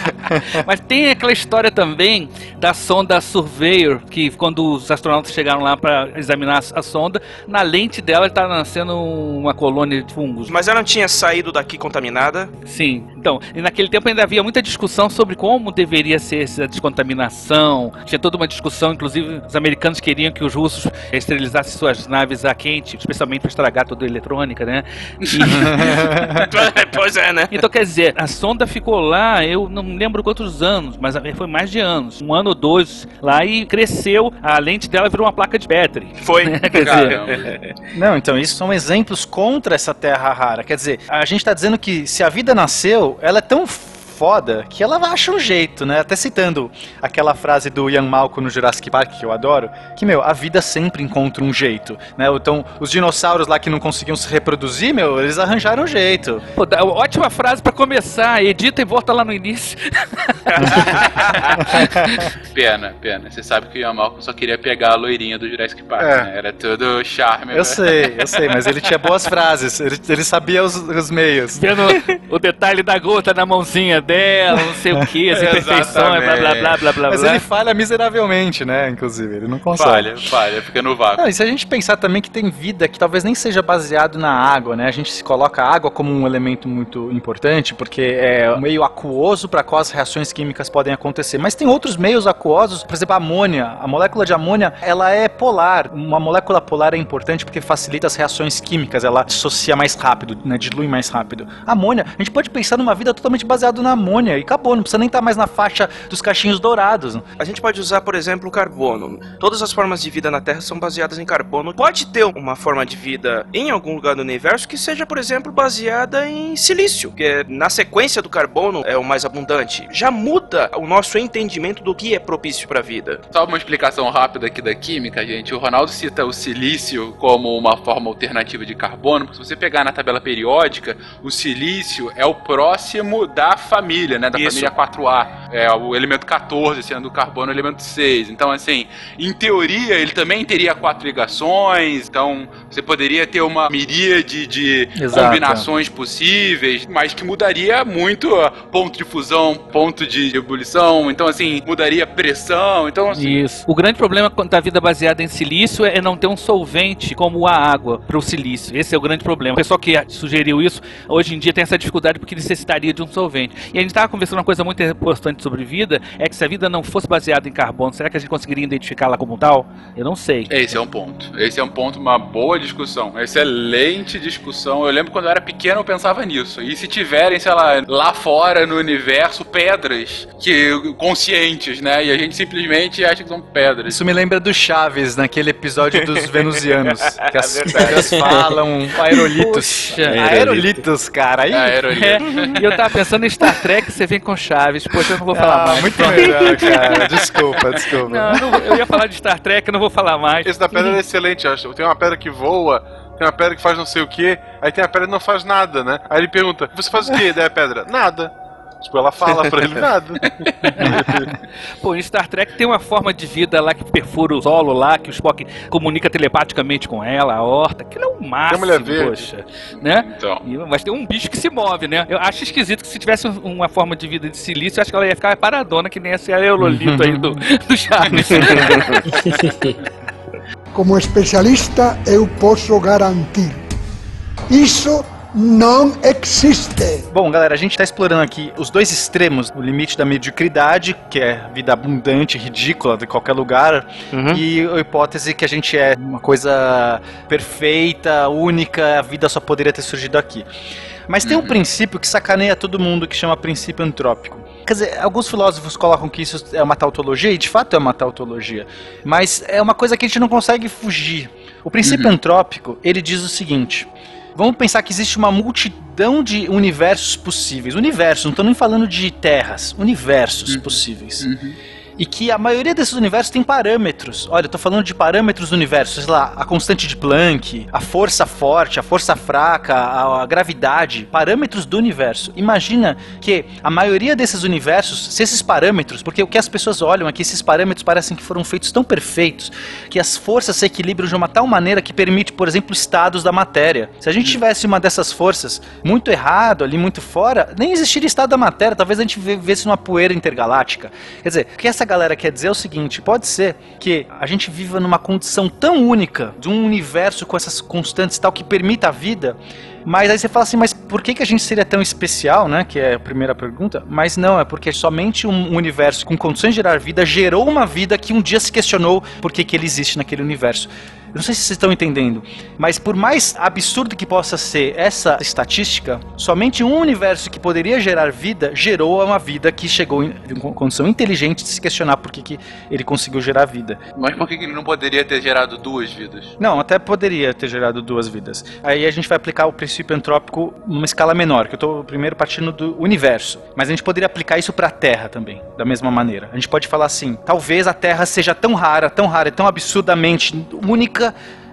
Mas tem aquela história também da sonda Surveyor, que quando os astronautas chegaram lá para examinar a sonda, na lente dela está nascendo uma colônia de fungos. Mas ela não tinha saído daqui contaminada? Sim. Então, e naquele tempo ainda havia muita discussão sobre como deveria ser essa descontaminação. Tinha toda uma discussão, inclusive os americanos queriam que os russos esterilizassem suas naves a quente, especialmente para estragar toda a eletrônica, né? E- pois é, né? Então, quer dizer, a sonda ficou lá, eu não lembro quantos anos, mas foi mais de anos. Um ano ou dois lá e cresceu, a lente dela virou uma placa de Petri. Foi. Quer dizer, Não, então isso são exemplos contra essa terra rara. Quer dizer, a gente está dizendo que se a vida nasceu, ela é tão foda que ela acha um jeito, né? Até citando aquela frase do Ian Malcolm no Jurassic Park, que eu adoro, que, meu, a vida sempre encontra um jeito, né? Então, os dinossauros lá que não conseguiam se reproduzir, meu, eles arranjaram um jeito. Pô, dá- ótima frase pra começar. Edita e volta lá no início. Pena, pena. Você sabe que o Ian Malcolm só queria pegar a loirinha do Jurassic Park, É. né? Era tudo charme. Eu né? sei, eu sei, mas ele tinha boas frases, ele, ele sabia os, os meios. Vendo o detalhe da gota na mãozinha dela, não sei o que, as imperfeições, blá blá blá blá blá Mas blá. ele falha miseravelmente, né? Inclusive, ele não consegue. Falha, falha, fica no vácuo. Não, e se a gente pensar também que tem vida que talvez nem seja baseado na água, né? A gente se coloca a água como um elemento muito importante, porque é um meio aquoso para qual as reações químicas podem acontecer. Mas tem outros meios aquosos, por exemplo, a amônia. A molécula de amônia, ela é polar. Uma molécula polar é importante porque facilita as reações químicas, ela dissocia mais rápido, né? Dilui mais rápido. A amônia, a gente pode pensar numa vida totalmente baseada na amônia e acabou, não precisa nem estar mais na faixa dos cachinhos dourados. A gente pode usar, por exemplo, o carbono. Todas as formas de vida na Terra são baseadas em carbono. Pode ter uma forma de vida em algum lugar do universo que seja, por exemplo, baseada em silício, que é, na sequência do carbono é o mais abundante. Já muda o nosso entendimento do que é propício para a vida. Só uma explicação rápida aqui da química, gente. O Ronaldo cita o silício como uma forma alternativa de carbono, porque se você pegar na tabela periódica, o silício é o próximo da família, né? Da Isso. família 4A. É o elemento 14, sendo o carbono o elemento 6. Então, assim, em teoria, ele também teria quatro ligações, então você poderia ter uma miríade de Exato. combinações possíveis, mas que mudaria muito ponto de fusão, ponto de ebulição, então, assim, mudaria pressão, então, assim, Isso. O grande problema da vida baseada em silício é não ter um solvente como a água para o silício. Esse é o grande problema. O pessoal que sugeriu isso, hoje em dia tem essa dificuldade porque necessitaria de um solvente. E a gente estava conversando uma coisa muito importante sobre vida, é que se a vida não fosse baseada em carbono, será que a gente conseguiria identificá-la como tal? Eu não sei. Esse é um ponto. Esse é um ponto, uma boa discussão. Excelente discussão. Eu lembro quando eu era pequeno eu pensava nisso. E se tiverem, sei lá, lá fora no universo, pedras que conscientes, né? E a gente simplesmente acha que são pedras. Isso me lembra do Chaves, naquele episódio dos venusianos. Que as Verdade. pedras falam aerolitos. Poxa. Aerolitos, cara. Aí, Aerolito. É, e eu tava pensando em Star Trek, você vem com Chaves. Poxa, eu não vou falar Ah, mais. muito melhor, cara. Desculpa, desculpa. Não, eu não- eu ia falar de Star Trek, eu não vou falar mais. Esse da pedra é excelente, eu acho. Tem uma pedra que voa, tem uma pedra que faz não sei o que, aí tem a pedra que não faz nada, né? Aí ele pergunta, você faz o que? Daí a pedra, nada. Tipo, ela fala pra ele nada. Pô, em Star Trek tem uma forma de vida lá que perfura o solo lá, que o Spock comunica telepaticamente com ela, a horta. Aquilo é o máximo, mulher verde. poxa. Né? Então. E- Mas tem um bicho que se move, né? Eu acho esquisito que se tivesse um- uma forma de vida de silício, eu acho que ela ia ficar paradona, que nem esse aerolito aí do, do Chaves. Como especialista, eu posso garantir: isso não existe. Bom, galera, a gente tá explorando aqui os dois extremos, o limite da mediocridade, que é vida abundante, ridícula de qualquer lugar, e a hipótese que a gente é uma coisa perfeita, única, a vida só poderia ter surgido aqui. Mas tem um princípio que sacaneia todo mundo que chama princípio antrópico. Quer dizer, alguns filósofos colocam que isso é uma tautologia, e de fato é uma tautologia, mas é uma coisa que a gente não consegue fugir. O princípio antrópico, ele diz o seguinte: Vamos pensar que existe uma multidão de universos possíveis. Universos, não estou nem falando de terras, universos possíveis. E que a maioria desses universos tem parâmetros. Olha, eu tô falando de parâmetros do universo, sei lá, a constante de Planck, a força forte, a força fraca, a, a gravidade, parâmetros do universo. Imagina que a maioria desses universos, se esses parâmetros, porque o que as pessoas olham aqui, esses parâmetros parecem que foram feitos tão perfeitos que as forças se equilibram de uma tal maneira que permite, por exemplo, estados da matéria. Se a gente tivesse uma dessas forças muito errado ali, muito fora, nem existiria estado da matéria, talvez a gente vivesse numa poeira intergaláctica. Quer dizer, que essa galera quer dizer é o seguinte: pode ser que a gente viva numa condição tão única de um universo com essas constantes tal que permita a vida. Mas aí você fala assim, mas por que, que a gente seria tão especial, né? Que é a primeira pergunta. Mas não, é porque somente um universo com condições de gerar vida gerou uma vida que um dia se questionou por que, que ele existe naquele universo. Eu não sei se vocês estão entendendo, mas por mais absurdo que possa ser essa estatística, somente um universo que poderia gerar vida gerou uma vida que chegou em condição inteligente de se questionar por que, que ele conseguiu gerar vida. Mas por que que ele não poderia ter gerado duas vidas? Não, até poderia ter gerado duas vidas. Aí a gente vai aplicar o princípio antrópico numa escala menor, que eu estou primeiro partindo do universo. Mas a gente poderia aplicar isso para a Terra também, da mesma maneira. A gente pode falar assim: talvez a Terra seja tão rara, tão rara, tão absurdamente única.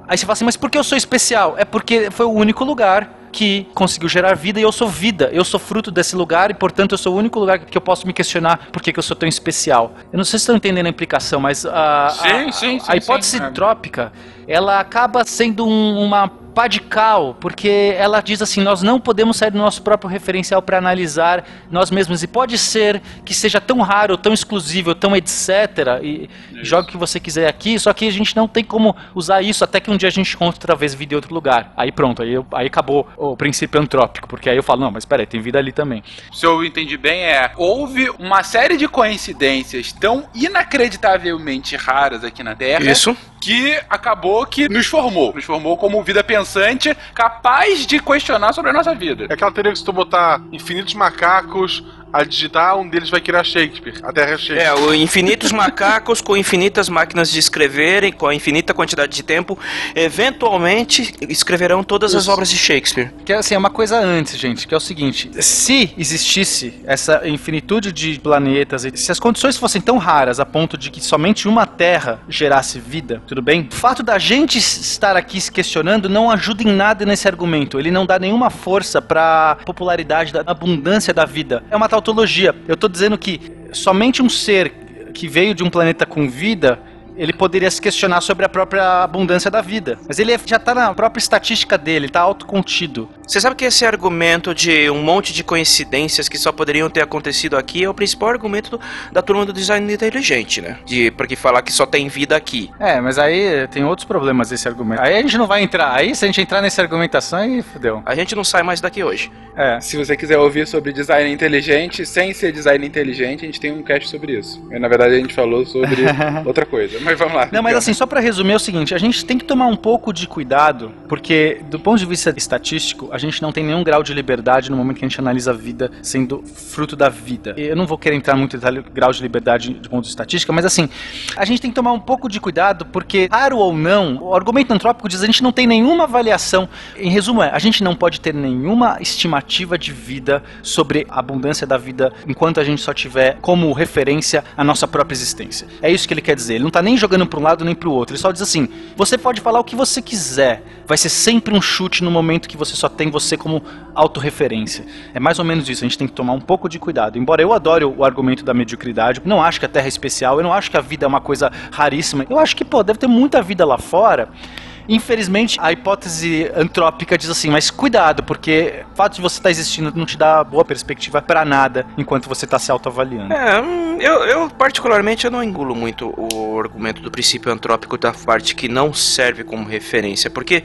Aí você fala assim, mas por que eu sou especial? É porque foi o único lugar que conseguiu gerar vida e eu sou vida. Eu sou fruto desse lugar e, portanto, eu sou o único lugar que eu posso me questionar por que, que eu sou tão especial. Eu não sei se estão entendendo a implicação, mas a, Sim, a, sim, sim, a hipótese trópica ela acaba sendo um- uma pá de cal, porque ela diz assim: nós não podemos sair do nosso próprio referencial para analisar nós mesmos. E pode ser que seja tão raro, tão exclusivo, tão etc. E jogue o que você quiser aqui, só que a gente não tem como usar isso até que um dia a gente encontre outra vez vida em outro lugar. Aí pronto, aí, eu- aí acabou o princípio antrópico, porque aí eu falo: não, mas peraí, tem vida ali também. Se eu entendi bem, é. Houve uma série de coincidências tão inacreditavelmente raras aqui na Terra. Isso. Que acabou que nos formou. Nos formou como vida pensante, capaz de questionar sobre a nossa vida. É aquela teoria que se tu botar infinitos macacos a digitar, um deles vai criar Shakespeare. A Terra é Shakespeare. É, o infinitos macacos com infinitas máquinas de escreverem, com a infinita quantidade de tempo, eventualmente escreverão todas as Isso. obras de Shakespeare. Que é assim, é uma coisa antes, gente, que é o seguinte: se existisse essa infinitude de planetas, e se as condições fossem tão raras a ponto de que somente uma Terra gerasse vida, tudo bem? O fato da gente estar aqui se questionando não ajuda em nada nesse argumento. Ele não dá nenhuma força pra popularidade da abundância da vida. É uma Eu tô dizendo que somente um ser que veio de um planeta com vida ele poderia se questionar sobre a própria abundância da vida. Mas ele já tá na própria estatística dele, tá autocontido. Você sabe que esse argumento de um monte de coincidências que só poderiam ter acontecido aqui é o principal argumento do- da turma do design inteligente, né? De porque falar que só tem vida aqui. É, mas aí tem outros problemas esse argumento. Aí a gente não vai entrar. Aí se a gente entrar nessa argumentação, aí fodeu. A gente não sai mais daqui hoje. É. Se você quiser ouvir sobre design inteligente, sem ser design inteligente, a gente tem um cast sobre isso. E, na verdade, a gente falou sobre outra coisa. Mas vamos lá. Não, mas assim, só pra resumir é o seguinte, a gente tem que tomar um pouco de cuidado, porque do ponto de vista estatístico, a gente não tem nenhum grau de liberdade no momento que a gente analisa a vida sendo fruto da vida. Eu não vou querer entrar muito em detalhe grau de liberdade do ponto de vista estatística, mas assim, a gente tem que tomar um pouco de cuidado, porque, raro ou não, o argumento antrópico diz que a gente não tem nenhuma avaliação. Em resumo, é, a gente não pode ter nenhuma estimativa de vida sobre a abundância da vida enquanto a gente só tiver como referência a nossa própria existência. É isso que ele quer dizer. Ele não tá nem jogando para um lado nem para o outro. Ele só diz assim: você pode falar o que você quiser, vai ser sempre um chute no momento que você só tem você como autorreferência. É mais ou menos isso. A gente tem que tomar um pouco de cuidado. Embora eu adore o argumento da mediocridade, não acho que a Terra é especial, eu não acho que a vida é uma coisa raríssima. Eu acho que, pô, deve ter muita vida lá fora. Infelizmente, a hipótese antrópica diz assim, mas cuidado, porque o fato de você estar existindo não te dá boa perspectiva pra nada enquanto você tá se autoavaliando. É, hum, eu, eu particularmente eu não engulo muito o argumento do princípio antrópico da parte que não serve como referência, porque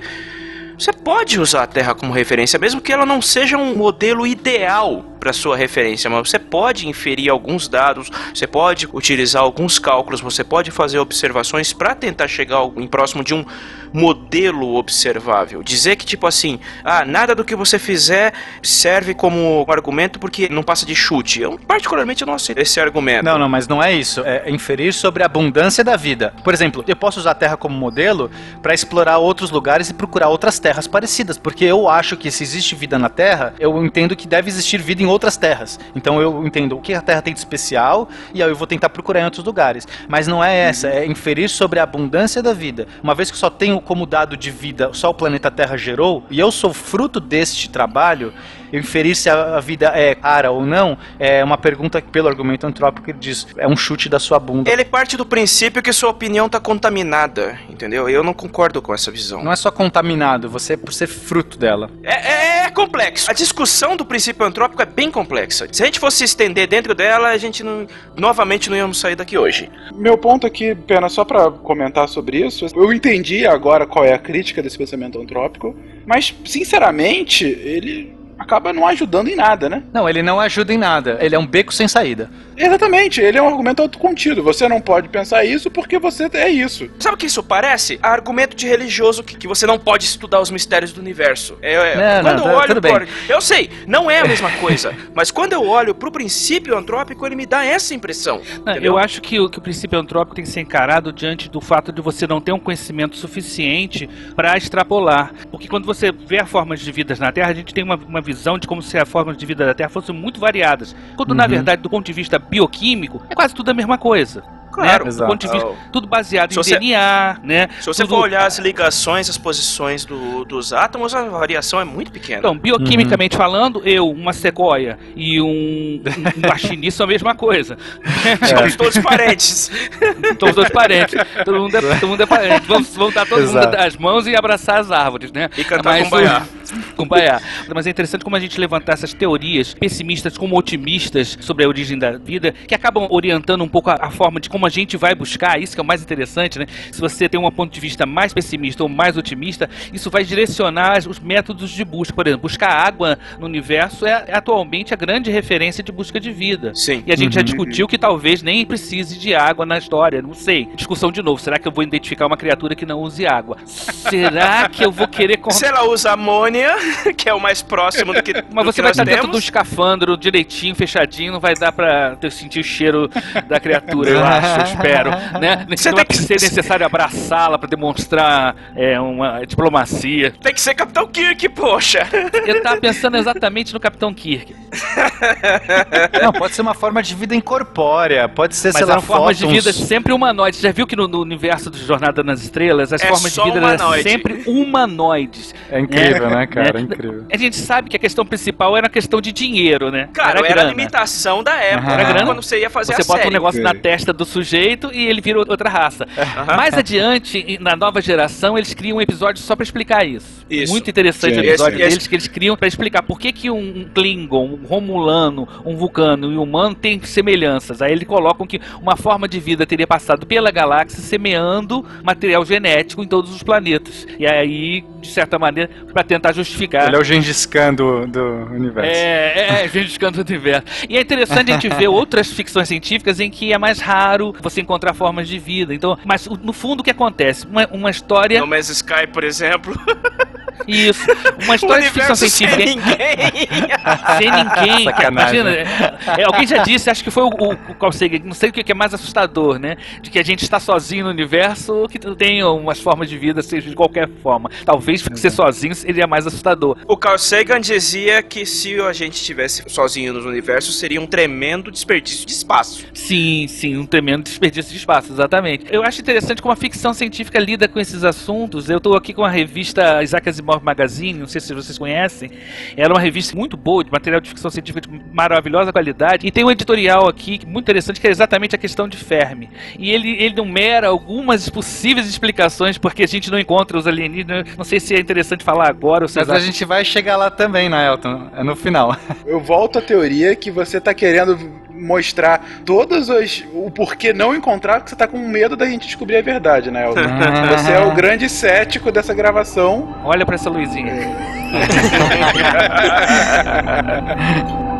você pode usar a Terra como referência, mesmo que ela não seja um modelo ideal para sua referência, mas você pode inferir alguns dados, você pode utilizar alguns cálculos, você pode fazer observações para tentar chegar em próximo de um modelo observável. Dizer que tipo assim, ah, nada do que você fizer serve como argumento porque não passa de chute. Eu particularmente não aceito esse argumento. Não, não, mas não é isso. É inferir sobre a abundância da vida. Por exemplo, eu posso usar a Terra como modelo para explorar outros lugares e procurar outras terras parecidas, porque eu acho que se existe vida na Terra, eu entendo que deve existir vida em outras terras. Então eu entendo o que a Terra tem de especial e aí eu vou tentar procurar em outros lugares. Mas não é essa, é inferir sobre a abundância da vida. Uma vez que só tenho como dado de vida só o planeta Terra gerou, e eu sou fruto deste trabalho, eu inferir se a vida é rara ou não, é uma pergunta que, pelo argumento antrópico, ele diz, é um chute da sua bunda. Ele parte do princípio que sua opinião tá contaminada, entendeu? Eu não concordo com essa visão. Não é só contaminado, você é por ser fruto dela. É, é- é complexo. A discussão do princípio antrópico é bem complexa. Se a gente fosse se estender dentro dela, a gente não, novamente não íamos sair daqui hoje. Meu ponto aqui, Pena, só pra comentar sobre isso, eu entendi agora qual é a crítica desse pensamento antrópico, mas, sinceramente, ele acaba não ajudando em nada, né? Não, ele não ajuda em nada. Ele é um beco sem saída. Exatamente, ele é um argumento autocontido. Você não pode pensar isso porque você é isso. Sabe o que isso parece? Argumento de religioso que, que você não pode estudar os mistérios do universo. É, é, Não, quando não, eu tá- olho tudo bem. por- Eu sei, não é a mesma coisa. mas quando eu olho pro princípio antrópico, ele me dá essa impressão. Não, eu acho que o, que o princípio antrópico tem que ser encarado diante do fato de você não ter um conhecimento suficiente para extrapolar. Porque quando você vê as formas de vida na Terra, a gente tem uma, uma visão de como se as formas de vida da Terra fossem muito variadas. Quando, na Uhum. verdade, do ponto de vista bioquímico, é quase tudo a mesma coisa. Claro. né? Do Exato. ponto de vista, tudo baseado Se em você- DNA, né? Se você Tudo- for olhar as ligações, as posições do- dos átomos, a variação é muito pequena. Então, bioquimicamente falando, eu, uma sequoia e um, um guaxinim são a mesma coisa. Somos todos parentes. Somos dois parentes. Todo mundo é, todo mundo é parente. Vamos, vamos dar todo mundo Exato. as mãos e abraçar as árvores, né? E cantar Mas o- Kumbaya. Mas é interessante como a gente levantar essas teorias pessimistas como otimistas sobre a origem da vida, que acabam orientando um pouco a, a forma de como a gente vai buscar. Isso que é o mais interessante, né? Se você tem um ponto de vista mais pessimista ou mais otimista, isso vai direcionar os métodos de busca. Por exemplo, buscar água no universo é, é atualmente a grande referência de busca de vida. Sim. E a gente já discutiu que talvez nem precise de água na história, não sei. Discussão de novo, será que eu vou identificar uma criatura que não use água? Será que eu vou querer... con- Se ela usa amônia, que é o mais próximo do que, Mas do você que vai estar dentro temos. do escafandro direitinho, fechadinho, não vai dar pra sentir o cheiro da criatura, eu acho, eu espero. Né? Você não tem que- ser necessário abraçá-la pra demonstrar é, uma diplomacia. Tem que ser Capitão Kirk, poxa! Eu tava pensando exatamente no Capitão Kirk. Não, pode ser uma forma de vida incorpórea. Pode ser, Mas sei lá, eram formas de fótons. vida sempre humanoides. Já viu que no, no universo de Jornada nas Estrelas, as É formas de vida eram humanoide. sempre humanoides. É incrível, É, né, cara? é. É incrível. A gente sabe que a questão principal era a questão de dinheiro, né? Claro, era, a grana. limitação da época, Era grana. quando você ia fazer Você a bota série. um negócio na testa do sujeito e ele vira outra raça. Aham. Mais adiante, na nova geração, eles criam um episódio só pra explicar isso. Isso. Muito interessante Sim. o episódio Esse- esse- deles, que eles criam pra explicar por que, que um Klingon, um Romulano, um Vulcano e um humano têm semelhanças. Aí eles colocam que uma forma de vida teria passado pela galáxia semeando material genético em todos os planetas. E aí, de certa maneira, pra tentar justificar. Ele é o Gengis Khan do, do universo. É, é, gente canto do universo. E é interessante a gente ver outras ficções científicas em que é mais raro você encontrar formas de vida. Então, mas no fundo o que acontece? Uma, uma história. No Man's Sky, por exemplo. Isso. Uma O história de ficção universo sem científica. ninguém. Sem ninguém. Sacanagem. Imagina. é, alguém já disse, acho que foi o, o, o Carl Sagan, não sei o que é mais assustador, né? De que a gente está sozinho no universo ou que tem umas formas de vida, seja de qualquer forma. Talvez ser sozinho seria mais assustador. O Carl Sagan dizia que se a gente estivesse sozinho no universo, seria um tremendo desperdício de espaço. Sim, sim, um tremendo desperdício de espaço, exatamente. Eu acho interessante como a ficção científica lida com esses assuntos. Eu estou aqui com a revista Isaac Asimov Magazine, não sei se vocês conhecem. Ela é uma revista muito boa, de material de ficção científica de maravilhosa qualidade. E tem um editorial aqui muito interessante que é exatamente a questão de Fermi. E ele, ele numera algumas possíveis explicações porque a gente não encontra os alienígenas. Não sei se é interessante falar agora ou se Mas a gente vai chegar lá também, né, Elton? É no final. Eu volto à teoria que você tá querendo mostrar todas as. o porquê não encontrar, porque você tá com medo da gente descobrir a verdade, né, Elton? Você é o grande cético dessa gravação. Olha pra essa luzinha.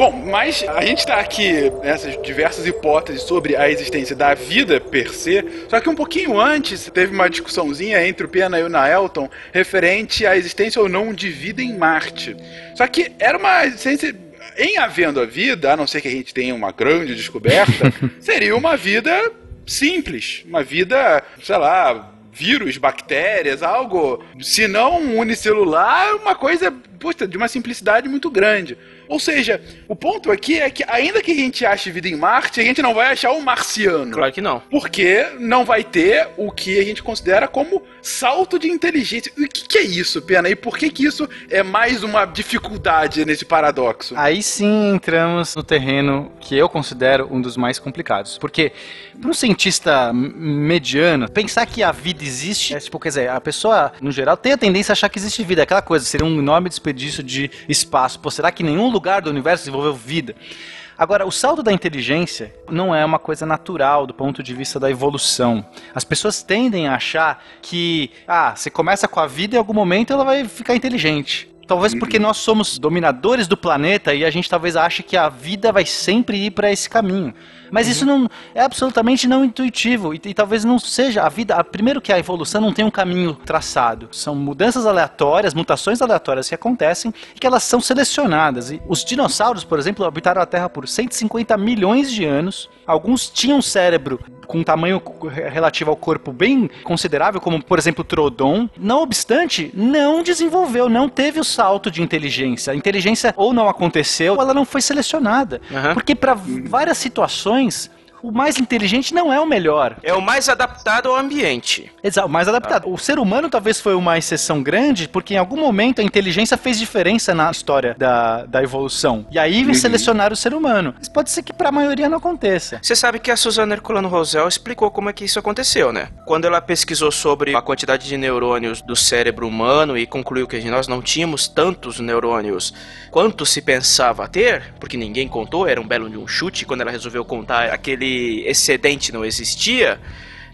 Bom, mas a gente está aqui nessas diversas hipóteses sobre a existência da vida per se, só que um pouquinho antes teve uma discussãozinha entre o Pena e o Naelton referente à existência ou não de vida em Marte. Só que era uma existência em havendo a vida, a não ser que a gente tenha uma grande descoberta, seria uma vida simples, uma vida, sei lá, vírus, bactérias, algo, se não unicelular, uma coisa puta, de uma simplicidade muito grande. Ou seja, o ponto aqui é que, ainda que a gente ache vida em Marte, a gente não vai achar um marciano. Claro que não. Porque não vai ter o que a gente considera como salto de inteligência. E o que, que, é isso, Pena? E por que, que isso é mais uma dificuldade nesse paradoxo? Aí sim entramos no terreno que eu considero um dos mais complicados. Porque, para um cientista mediano, pensar que a vida existe é tipo, quer dizer, a pessoa, no geral, tem a tendência a achar que existe vida. Aquela coisa, seria um enorme desperdício de espaço. Pô, será que nenhum lugar lugar do universo desenvolveu vida. Agora, o salto da inteligência não é uma coisa natural do ponto de vista da evolução. As pessoas tendem a achar que, ah, você começa com a vida e em algum momento ela vai ficar inteligente. Talvez porque nós somos dominadores do planeta e a gente talvez ache que a vida vai sempre ir para esse caminho. Mas uhum. isso não é absolutamente não intuitivo e, e, talvez não seja a vida. A, primeiro que a evolução não tem um caminho traçado. São mudanças aleatórias, mutações aleatórias que acontecem e que elas são selecionadas. E os dinossauros, por exemplo, habitaram a Terra por 150 milhões de anos. Alguns tinham cérebro com um tamanho relativo ao corpo bem considerável, como por exemplo o Trodon. Não obstante, não desenvolveu, não teve o salto de inteligência. A inteligência ou não aconteceu, ou ela não foi selecionada. Uhum. Porque para várias situações Thanks. O mais inteligente não é o melhor. É o mais adaptado ao ambiente. Exato, o mais adaptado. Ah. O ser humano talvez foi uma exceção grande, porque em algum momento a inteligência fez diferença na história da, da evolução. E aí uhum. selecionaram o ser humano. Mas pode ser que para a maioria não aconteça. Você sabe que a Suzana Herculano Rosel explicou como é que isso aconteceu, né? Quando ela pesquisou sobre a quantidade de neurônios do cérebro humano e concluiu que nós não tínhamos tantos neurônios quanto se pensava ter, porque ninguém contou, era um belo de um chute, quando ela resolveu contar aquele excedente não existia,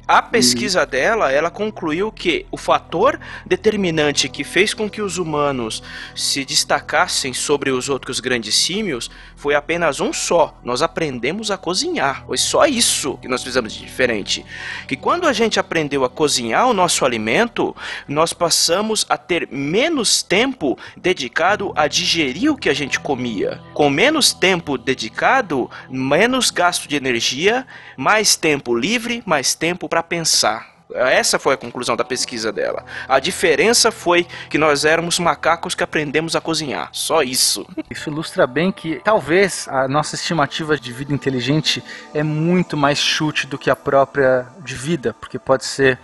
a pesquisa dela, ela concluiu que o fator determinante que fez com que os humanos se destacassem sobre os outros grandes símios foi apenas um só. Nós aprendemos a cozinhar. Foi só isso que nós fizemos de diferente. Que quando a gente aprendeu a cozinhar o nosso alimento, nós passamos a ter menos tempo dedicado a digerir o que a gente comia. Com menos tempo dedicado, menos gasto de energia, mais tempo livre, mais tempo para pensar. Essa foi a conclusão da pesquisa dela. A diferença foi que nós éramos macacos que aprendemos a cozinhar. Só isso. Isso ilustra bem que talvez a nossa estimativa de vida inteligente é muito mais chute do que a própria de vida, porque pode ser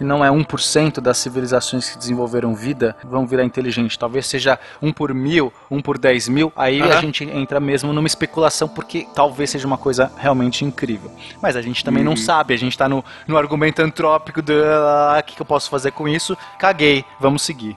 que não é 1% das civilizações que desenvolveram vida vão virar inteligente. Talvez seja 1 por mil, 1 por 10 mil. Aí uhum. a gente entra mesmo numa especulação, porque talvez seja uma coisa realmente incrível. Mas a gente também uhum. não sabe, a gente está no, no argumento antrópico do ah, o que, que eu posso fazer com isso? Caguei, vamos seguir.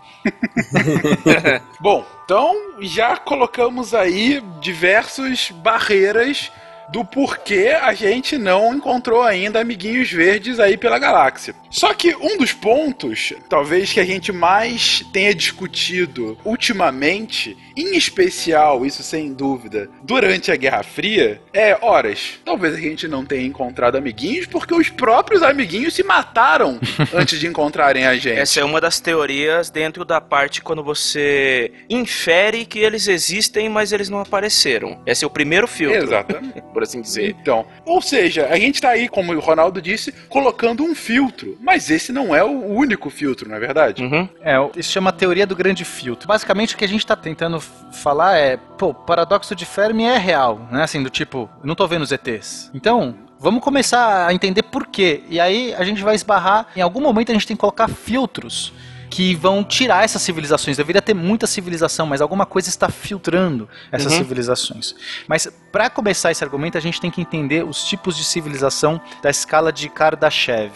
Bom, então já colocamos aí diversas barreiras do porquê a gente não encontrou ainda amiguinhos verdes aí pela galáxia. Só que um dos pontos, talvez que a gente mais tenha discutido ultimamente, em especial, isso sem dúvida, durante a Guerra Fria, é horas. Talvez a gente não tenha encontrado amiguinhos porque os próprios amiguinhos se mataram antes de encontrarem a gente. Essa é uma das teorias dentro da parte quando você infere que eles existem, mas eles não apareceram. Esse é o primeiro filtro. Exatamente. por assim dizer. Então, ou seja, a gente tá aí, como o Ronaldo disse, colocando um filtro. Mas esse não é o único filtro, não é verdade? Uhum. É, isso chama teoria do grande filtro. Basicamente, o que a gente tá tentando falar é, pô, o paradoxo de Fermi é real, né? Assim, do tipo, não tô vendo os ETs. Então, Vamos começar a entender por quê. E aí a gente vai esbarrar. Em algum momento a gente tem que colocar filtros que vão tirar essas civilizações. Deveria ter muita civilização, mas alguma coisa está filtrando essas uhum. civilizações. Mas para começar esse argumento, a gente tem que entender os tipos de civilização da escala de Kardashev.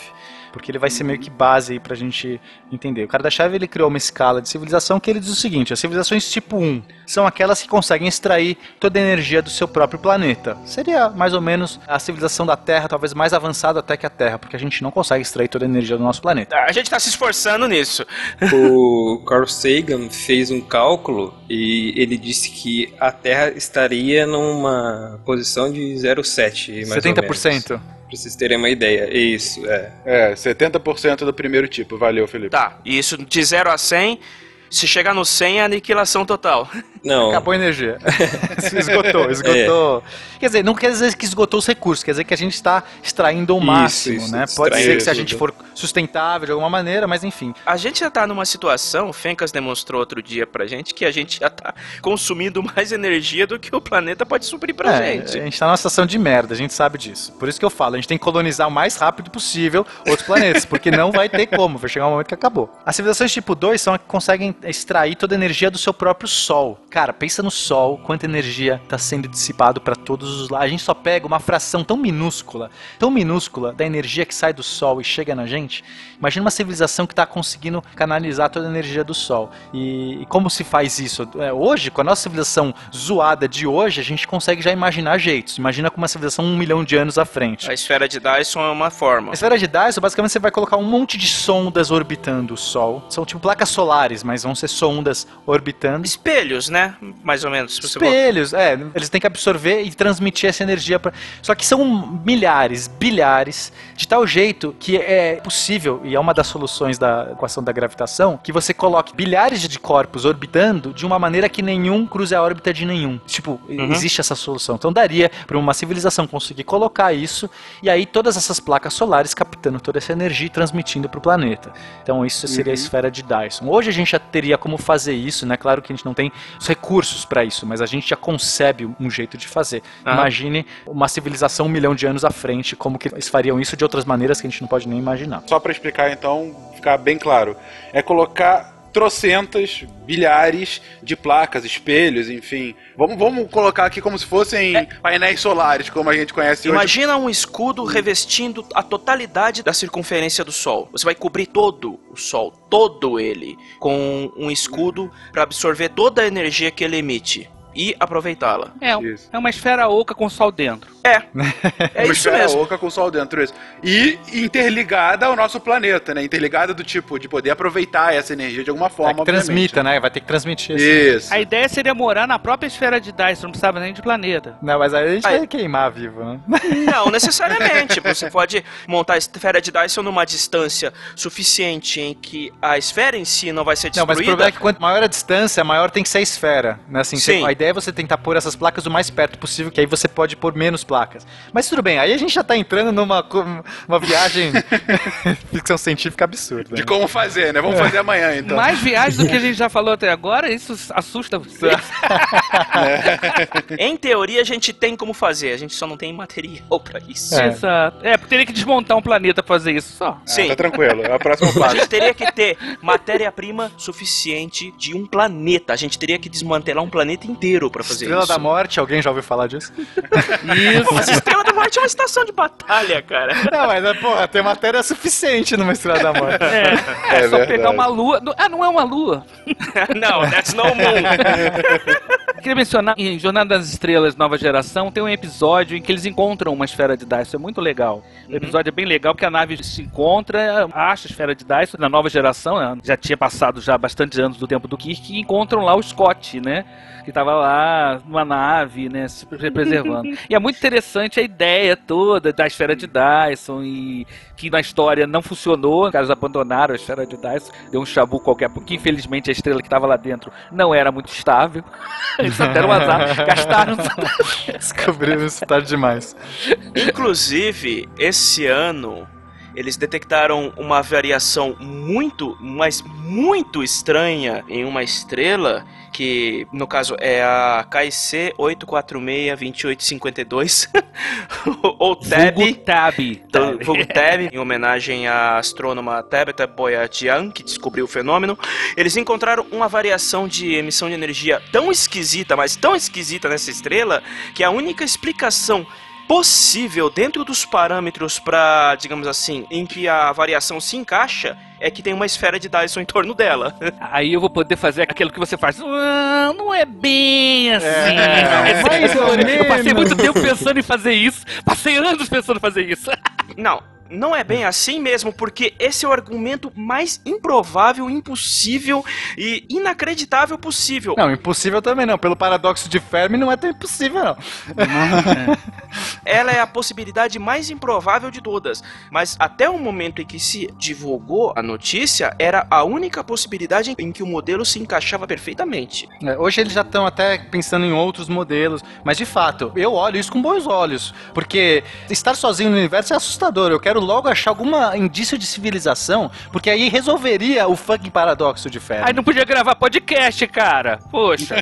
Porque ele vai ser meio que base aí pra gente entender. O Kardashev ele criou uma escala de civilização que ele diz o seguinte: as civilizações tipo 1 são aquelas que conseguem extrair toda a energia do seu próprio planeta. Seria mais ou menos a civilização da Terra, talvez mais avançada até que a Terra, porque a gente não consegue extrair toda a energia do nosso planeta. A gente tá se esforçando nisso. O Carl Sagan fez um cálculo e ele disse que a Terra estaria numa posição de 0,7, mais ou menos. 70%. Pra vocês terem uma ideia. Isso, é. É, 70% do primeiro tipo. Valeu, Felipe. Tá, e isso de 0 a 100, se chegar no 100 é aniquilação total. Não. Acabou a energia. Se esgotou, esgotou. Quer dizer, não quer dizer que esgotou os recursos, quer dizer que a gente está extraindo o máximo, isso, né? Pode ser que se a gente for sustentável de alguma maneira, mas enfim. A gente já tá numa situação, o Fencas demonstrou outro dia pra gente, que a gente já tá consumindo mais energia do que o planeta pode suprir pra É, gente. A gente tá numa situação de merda, a gente sabe disso. Por isso que eu falo, a gente tem que colonizar o mais rápido possível outros planetas, porque não vai ter como, vai chegar um momento que acabou. As civilizações tipo 2 são as que conseguem extrair toda a energia do seu próprio Sol. Cara, pensa no Sol, quanta energia está sendo dissipado para todos os lados. A gente só pega uma fração tão minúscula, tão minúscula da energia que sai do Sol e chega na gente. Imagina uma civilização que está conseguindo canalizar toda a energia do Sol. E, e como se faz isso? É, hoje, com a nossa civilização zoada de hoje, a gente consegue já imaginar jeitos. Imagina com uma civilização um milhão de anos à frente. A esfera de Dyson é uma forma. A esfera de Dyson, basicamente, você vai colocar um monte de sondas orbitando o Sol. São tipo placas solares, mas vão ser sondas orbitando. Espelhos, né? Mais ou menos. Espelhos, é. Eles têm que absorver e transmitir essa energia. Pra... Só que são milhares, bilhares, de tal jeito que é possível, e é uma das soluções da equação da gravitação, que você coloque bilhares de corpos orbitando de uma maneira que nenhum cruze a órbita de nenhum. Tipo, Uhum. existe essa solução. Então daria para uma civilização conseguir colocar isso, e aí todas essas placas solares captando toda essa energia e transmitindo para o planeta. Então isso seria a Uhum. esfera de Dyson. Hoje a gente já teria como fazer isso, né? Claro que a gente não tem os recursos para isso, mas a gente já concebe um jeito de fazer. Ah. Imagine uma civilização um milhão de anos à frente, como que eles fariam isso de outras maneiras que a gente não pode nem imaginar. Só pra explicar então, ficar bem claro. É colocar trocentas, bilhares de placas, espelhos, enfim. Vamos, vamos colocar aqui como se fossem painéis solares, como a gente conhece hoje. Imagina um escudo revestindo a totalidade da circunferência do Sol. Você vai cobrir todo o Sol, todo ele, com um escudo para absorver toda a energia que ele emite e aproveitá-la. É, é uma esfera oca com sol dentro. É. É uma isso esfera mesmo. oca com sol dentro, isso. E interligada ao nosso planeta, né? Interligada do tipo de poder aproveitar essa energia de alguma É forma. que transmita, né? Vai ter que transmitir. assim. Isso. A ideia seria morar na própria esfera de Dyson, não precisava nem de planeta. Não, mas aí a gente Aí- vai queimar vivo, né? Não necessariamente. Você pode montar a esfera de Dyson numa distância suficiente em que a esfera em si não vai ser Não, mas o destruída. problema é que quanto maior a distância, maior tem que ser a esfera. Né? Assim, Sim. a ideia é você tentar pôr essas placas o mais perto possível, que aí você pode pôr menos placas. Mas tudo bem, aí a gente já tá entrando numa uma viagem ficção científica absurda. De né? como fazer, né? Vamos fazer amanhã, então. Mais viagem do que a gente já falou até agora, isso assusta você. Em teoria, a gente tem como fazer, a gente só não tem material pra isso. É. Exato. É, porque teria que desmontar um planeta pra fazer isso só. Sim. Tá tranquilo, é o próximo A passo. gente teria que ter matéria-prima suficiente de um planeta. A gente teria que desmantelar um planeta inteiro pra fazer Estrela isso. da Morte, alguém já ouviu falar disso? Mas Estrela da Morte é uma estação de batalha, cara. Não, mas, né, porra, tem matéria suficiente numa Estrela da Morte. É, É só verdade. pegar uma lua. Ah, não é uma lua. Não, that's no moon. Queria mencionar em Jornada das Estrelas Nova Geração tem um episódio em que eles encontram uma esfera de Dyson. É muito legal. O episódio é bem legal porque a nave se encontra, acha a esfera de Dyson na nova geração, né? já tinha passado já bastante anos do tempo do Kirk, e encontram lá o Scott, né? Que tava lá numa nave, né? Se preservando. e é muito interessante a ideia toda da esfera de Dyson e que na história não funcionou, os caras abandonaram a esfera de Dyson, deu um chabu qualquer, porque infelizmente a estrela que estava lá dentro não era muito estável. Eles deram azar, gastaram. Descobriram isso tarde demais. Inclusive, esse ano, eles detectaram uma variação muito, mas muito estranha em uma estrela, que no caso é a KIC 846-2852, ou TAB. Vulgo Tab. Então, vulgo Tab, em homenagem à astrônoma Tabitha Boyatian, que descobriu o fenômeno, eles encontraram uma variação de emissão de energia tão esquisita, mas tão esquisita nessa estrela, que a única explicação possível dentro dos parâmetros para, digamos assim, em que a variação se encaixa, é que tem uma esfera de Dyson em torno dela. Aí eu vou poder fazer aquilo que você faz. Não, não é bem assim. É, mais ou eu passei muito tempo pensando em fazer isso. Passei anos pensando em fazer isso. Não, não é bem assim mesmo, porque esse é o argumento mais improvável, impossível e inacreditável possível. Não, impossível também não. Pelo paradoxo de Fermi, não é tão impossível, não. Ela é a possibilidade mais improvável de todas, mas até o momento em que se divulgou a notícia, era a única possibilidade em que o modelo se encaixava perfeitamente. É, Hoje eles já estão até pensando em outros modelos, mas de fato, eu olho isso com bons olhos, porque estar sozinho no universo é assustador. Eu quero logo achar algum indício de civilização, porque aí resolveria o fucking paradoxo de Fermi. Aí não podia gravar podcast, cara. Poxa.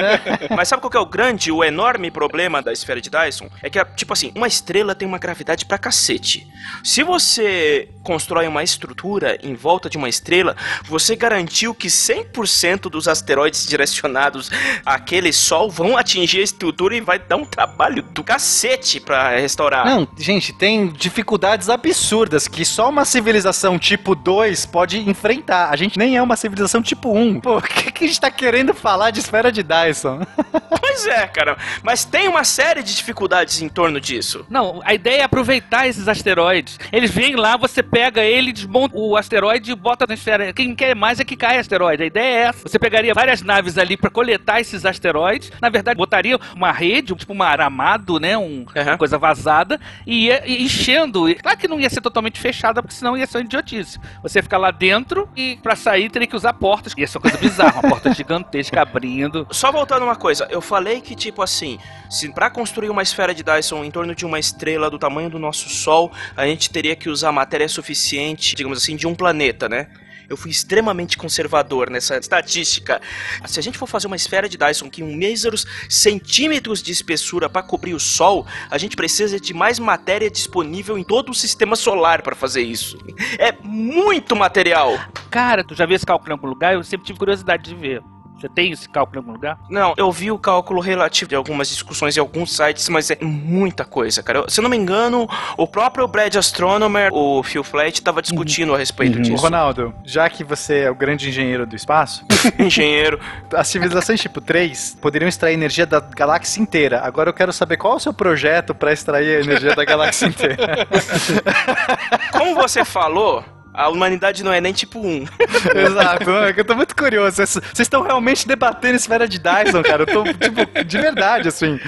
Mas sabe qual que é o grande, o enorme problema da esfera de Dyson? É que, tipo assim, uma estrela tem uma gravidade pra cacete. Se você constrói uma estrutura em volta de uma estrela, você garantiu que 100% dos asteroides direcionados àquele sol vão atingir a estrutura e vai dar um trabalho do cacete pra restaurar. Não, gente, tem dificuldades absurdas que só uma civilização tipo 2 pode enfrentar. A gente nem é uma civilização tipo 1. Pô, o que, que a gente tá querendo falar de esfera de Dyson? Pois é, cara. Mas tem uma série de dificuldades em torno disso. Não, a ideia é aproveitar esses asteroides. Eles vêm lá, você pega ele, desmonta o asteroide e bota na esfera. Quem quer mais é que cai asteroide. A ideia é essa. Você pegaria várias naves ali pra coletar esses asteroides. Na verdade, botaria uma rede, tipo um aramado, né? Um, Uma coisa vazada. E ia enchendo. Claro que não ia ser totalmente fechada, porque senão ia ser uma idiotice. Você ficar lá dentro e pra sair teria que usar portas. Ia ser uma coisa bizarra. Uma porta gigantesca abrindo. Só voltando uma coisa, eu falei que, tipo assim, se pra construir uma esfera de Dyson em torno de uma estrela do tamanho do nosso Sol, a gente teria que usar matéria suficiente, digamos assim, de um planeta, né? Eu fui extremamente conservador nessa estatística. Se a gente for fazer uma esfera de Dyson com míseros centímetros de espessura para cobrir o Sol, a gente precisa de mais matéria disponível em todo o sistema solar para fazer isso. É muito material. Cara, tu já viu esse cálculo em algum lugar? Eu sempre tive curiosidade de ver. Você tem esse cálculo em algum lugar? Não, eu vi o cálculo relativo de algumas discussões em alguns sites, mas é muita coisa, cara. Eu- Se eu não me engano, o próprio Brad Astronomer, o Phil Flat, estava discutindo a respeito Ô, disso. Ronaldo, já que você é o grande engenheiro do espaço, Engenheiro. as civilizações tipo 3 poderiam extrair energia da galáxia inteira. Agora eu quero saber qual é o seu projeto para extrair a energia da galáxia inteira. Como você falou, a humanidade não é nem tipo 1. Exato, é que eu tô muito curioso. Vocês estão realmente debatendo esfera de Dyson, cara. Eu tô, tipo, de verdade, assim.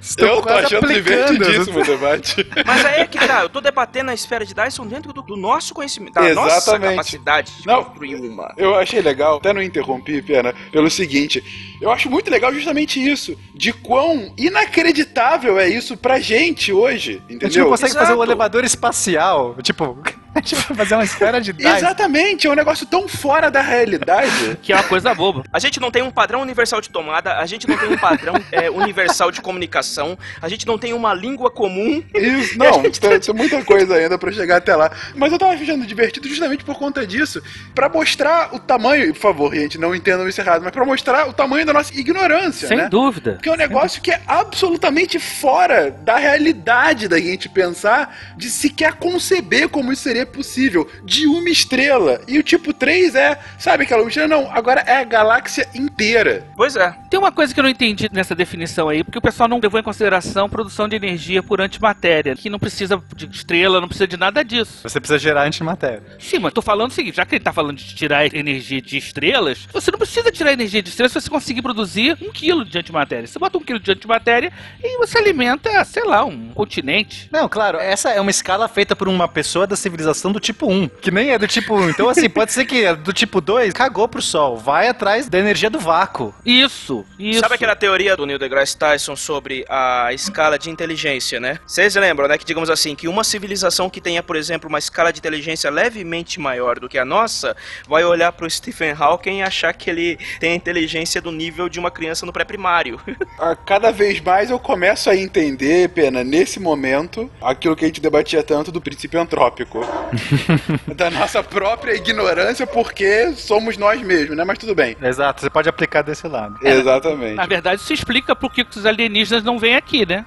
Estão Eu tô quase achando aplicando. divertidíssimo o debate. Mas aí é que tá, eu tô debatendo a esfera de Dyson dentro do, do nosso conhecimento, da nossa Exatamente. capacidade de Não. construir uma. Eu achei legal, até não interrompi, Pena, pelo seguinte. Eu acho muito legal justamente isso. De quão inacreditável é isso pra gente hoje. A gente não Entendeu? consegue fazer um Exato. elevador espacial. Tipo, a gente vai fazer uma esfera de Dyson. Exatamente, é um negócio tão fora da realidade. Que é uma coisa boba. A gente não tem um padrão universal de tomada, a gente não tem um padrão é, universal de comunicação, a gente não tem uma língua comum. Isso, E a não, gente tem, tem muita coisa ainda pra chegar até lá. Mas eu tava achando divertido justamente por conta disso. Pra mostrar o tamanho, por favor, gente, não entendam isso errado, mas pra mostrar o tamanho da nossa ignorância, Sem né? dúvida. Porque é um negócio que é absolutamente fora da realidade da gente pensar, de sequer conceber como isso seria possível. De uma estrela. E o tipo 3 é, sabe aquela uma estrela? Não, agora é a galáxia inteira. Pois é. Tem uma coisa que eu não entendi nessa definição aí, porque o pessoal não levou em consideração produção de energia por antimatéria, que não precisa de estrela, não precisa de nada disso. Você precisa gerar antimatéria. Sim, mas tô falando o seguinte, já que ele tá falando de tirar energia de estrelas, você não precisa tirar energia de estrelas se você conseguir produzir um quilo de antimatéria. Você bota um quilo de antimatéria e você alimenta, sei lá, um continente. Não, claro, essa é uma escala feita por uma pessoa da civilização do tipo 1, que nem é do tipo 1. Então, assim, pode ser que a do tipo 2 cagou pro Sol, vai atrás da energia do vácuo. Isso, isso. Sabe aquela teoria do Neil deGrasse Tyson sobre a escala de inteligência, né? Vocês lembram, né, que digamos assim, que uma civilização que tenha, por exemplo, uma escala de inteligência levemente maior do que a nossa, vai olhar pro Stephen Hawking e achar que ele tem a inteligência do nível de uma criança no pré-primário. Cada vez mais eu começo a entender, Pena, nesse momento, aquilo que a gente debatia tanto do princípio antrópico. da nossa própria ignorância, porque somos nós mesmos, né? Mas tudo bem. Exato, você pode aplicar desse lado. Exatamente. Na verdade, isso explica por que os alienígenas não vêm aqui, né?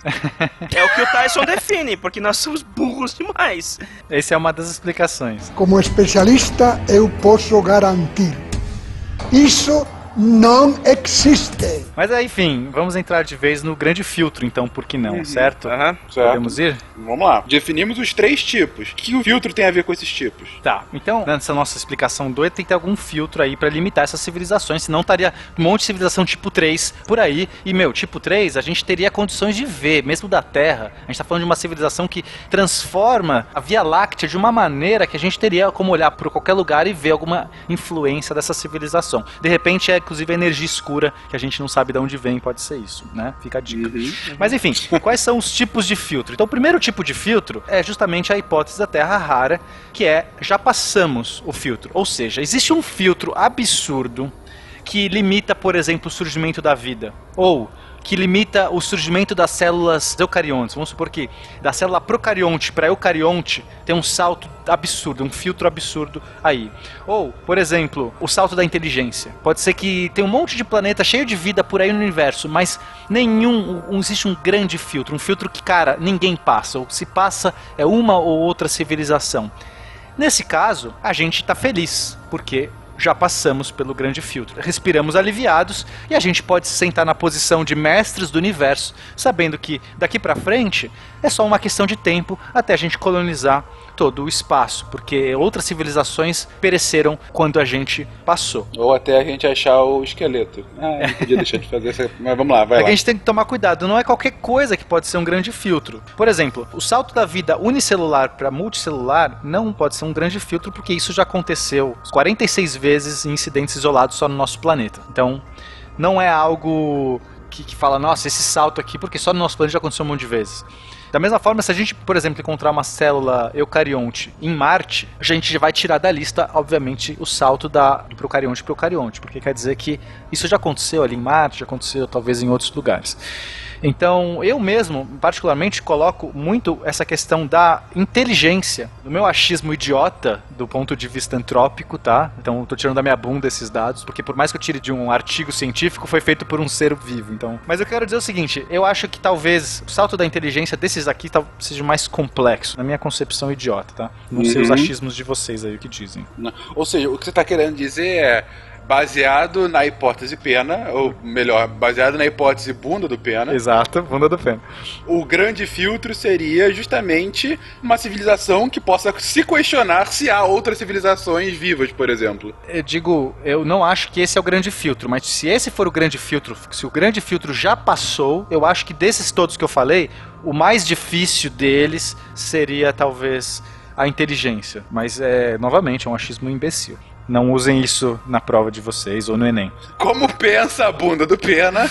É o que o Tyson define, porque nós somos burros demais. Essa é uma das explicações. Como especialista, eu posso garantir. Isso não existe. Mas aí, enfim, vamos entrar de vez no grande filtro, então, por que não, certo? Aham. Certo. Podemos ir? Vamos lá. Definimos os três tipos. O que o filtro tem a ver com esses tipos? Tá, então, nessa nossa explicação doida, tem que ter algum filtro aí pra limitar essas civilizações, senão estaria um monte de civilização tipo 3 por aí. E, meu, tipo 3, a gente teria condições de ver, mesmo da Terra. A gente tá falando de uma civilização que transforma a Via Láctea de uma maneira que a gente teria como olhar por qualquer lugar e ver alguma influência dessa civilização. De repente, é inclusive a energia escura, que a gente não sabe de onde vem, pode ser isso, né? Fica a dica. Mas enfim, quais são os tipos de filtro? Então, o primeiro tipo de filtro é justamente a hipótese da Terra rara, que é já passamos o filtro. Ou seja, existe um filtro absurdo que limita, por exemplo, o surgimento da vida. Ou que limita o surgimento das células eucariontes. Vamos supor que da célula procarionte para eucarionte tem um salto absurdo, um filtro absurdo aí. Ou, por exemplo, o salto da inteligência. Pode ser que tem um monte de planeta cheio de vida por aí no universo, mas nenhum um- existe um grande filtro, um filtro que, cara, ninguém passa. Ou se passa é uma ou outra civilização. Nesse caso, a gente está feliz, porque já passamos pelo grande filtro. Respiramos aliviados e a gente pode se sentar na posição de mestres do universo, sabendo que daqui pra frente é só uma questão de tempo até a gente colonizar todo o espaço, porque outras civilizações pereceram quando a gente passou. Ou até a gente achar o esqueleto. Ah, não podia deixar de fazer essa. Mas vamos lá, vai É lá. a gente tem que tomar cuidado, não é qualquer coisa que pode ser um grande filtro. Por exemplo, o salto da vida unicelular para multicelular não pode ser um grande filtro, porque isso já aconteceu 46 vezes em incidentes isolados só no nosso planeta. Então, não é algo que, que fala, nossa, esse salto aqui, porque só no nosso planeta já aconteceu um monte de vezes. Da mesma forma, se a gente, por exemplo, encontrar uma célula eucarionte em Marte, a gente vai tirar da lista, obviamente, o salto da, do procarionte para o eucarionte, porque quer dizer que isso já aconteceu ali em Marte, já aconteceu talvez em outros lugares. Então, eu mesmo, particularmente, coloco muito essa questão da inteligência, do meu achismo idiota, do ponto de vista antrópico, tá? Então, eu tô tirando da minha bunda esses dados, porque por mais que eu tire de um artigo científico, foi feito por um ser vivo, então... Mas eu quero dizer o seguinte, eu acho que talvez o salto da inteligência desses aqui tal- seja mais complexo, na minha concepção idiota, tá? Não sei os Uhum. achismos de vocês aí, o que dizem. Não. Ou seja, o que você está querendo dizer é baseado na hipótese pena, ou melhor, baseado na hipótese bunda do pena, Exato, bunda do pé. o grande filtro seria justamente uma civilização que possa se questionar se há outras civilizações vivas, por exemplo. Eu digo, eu não acho que esse é o grande filtro, mas se esse for o grande filtro, se o grande filtro já passou, eu acho que desses todos que eu falei, o mais difícil deles seria talvez a inteligência. Mas é, novamente, é um achismo imbecil. Não usem isso na prova de vocês ou no Enem. Como pensa a bunda do pena?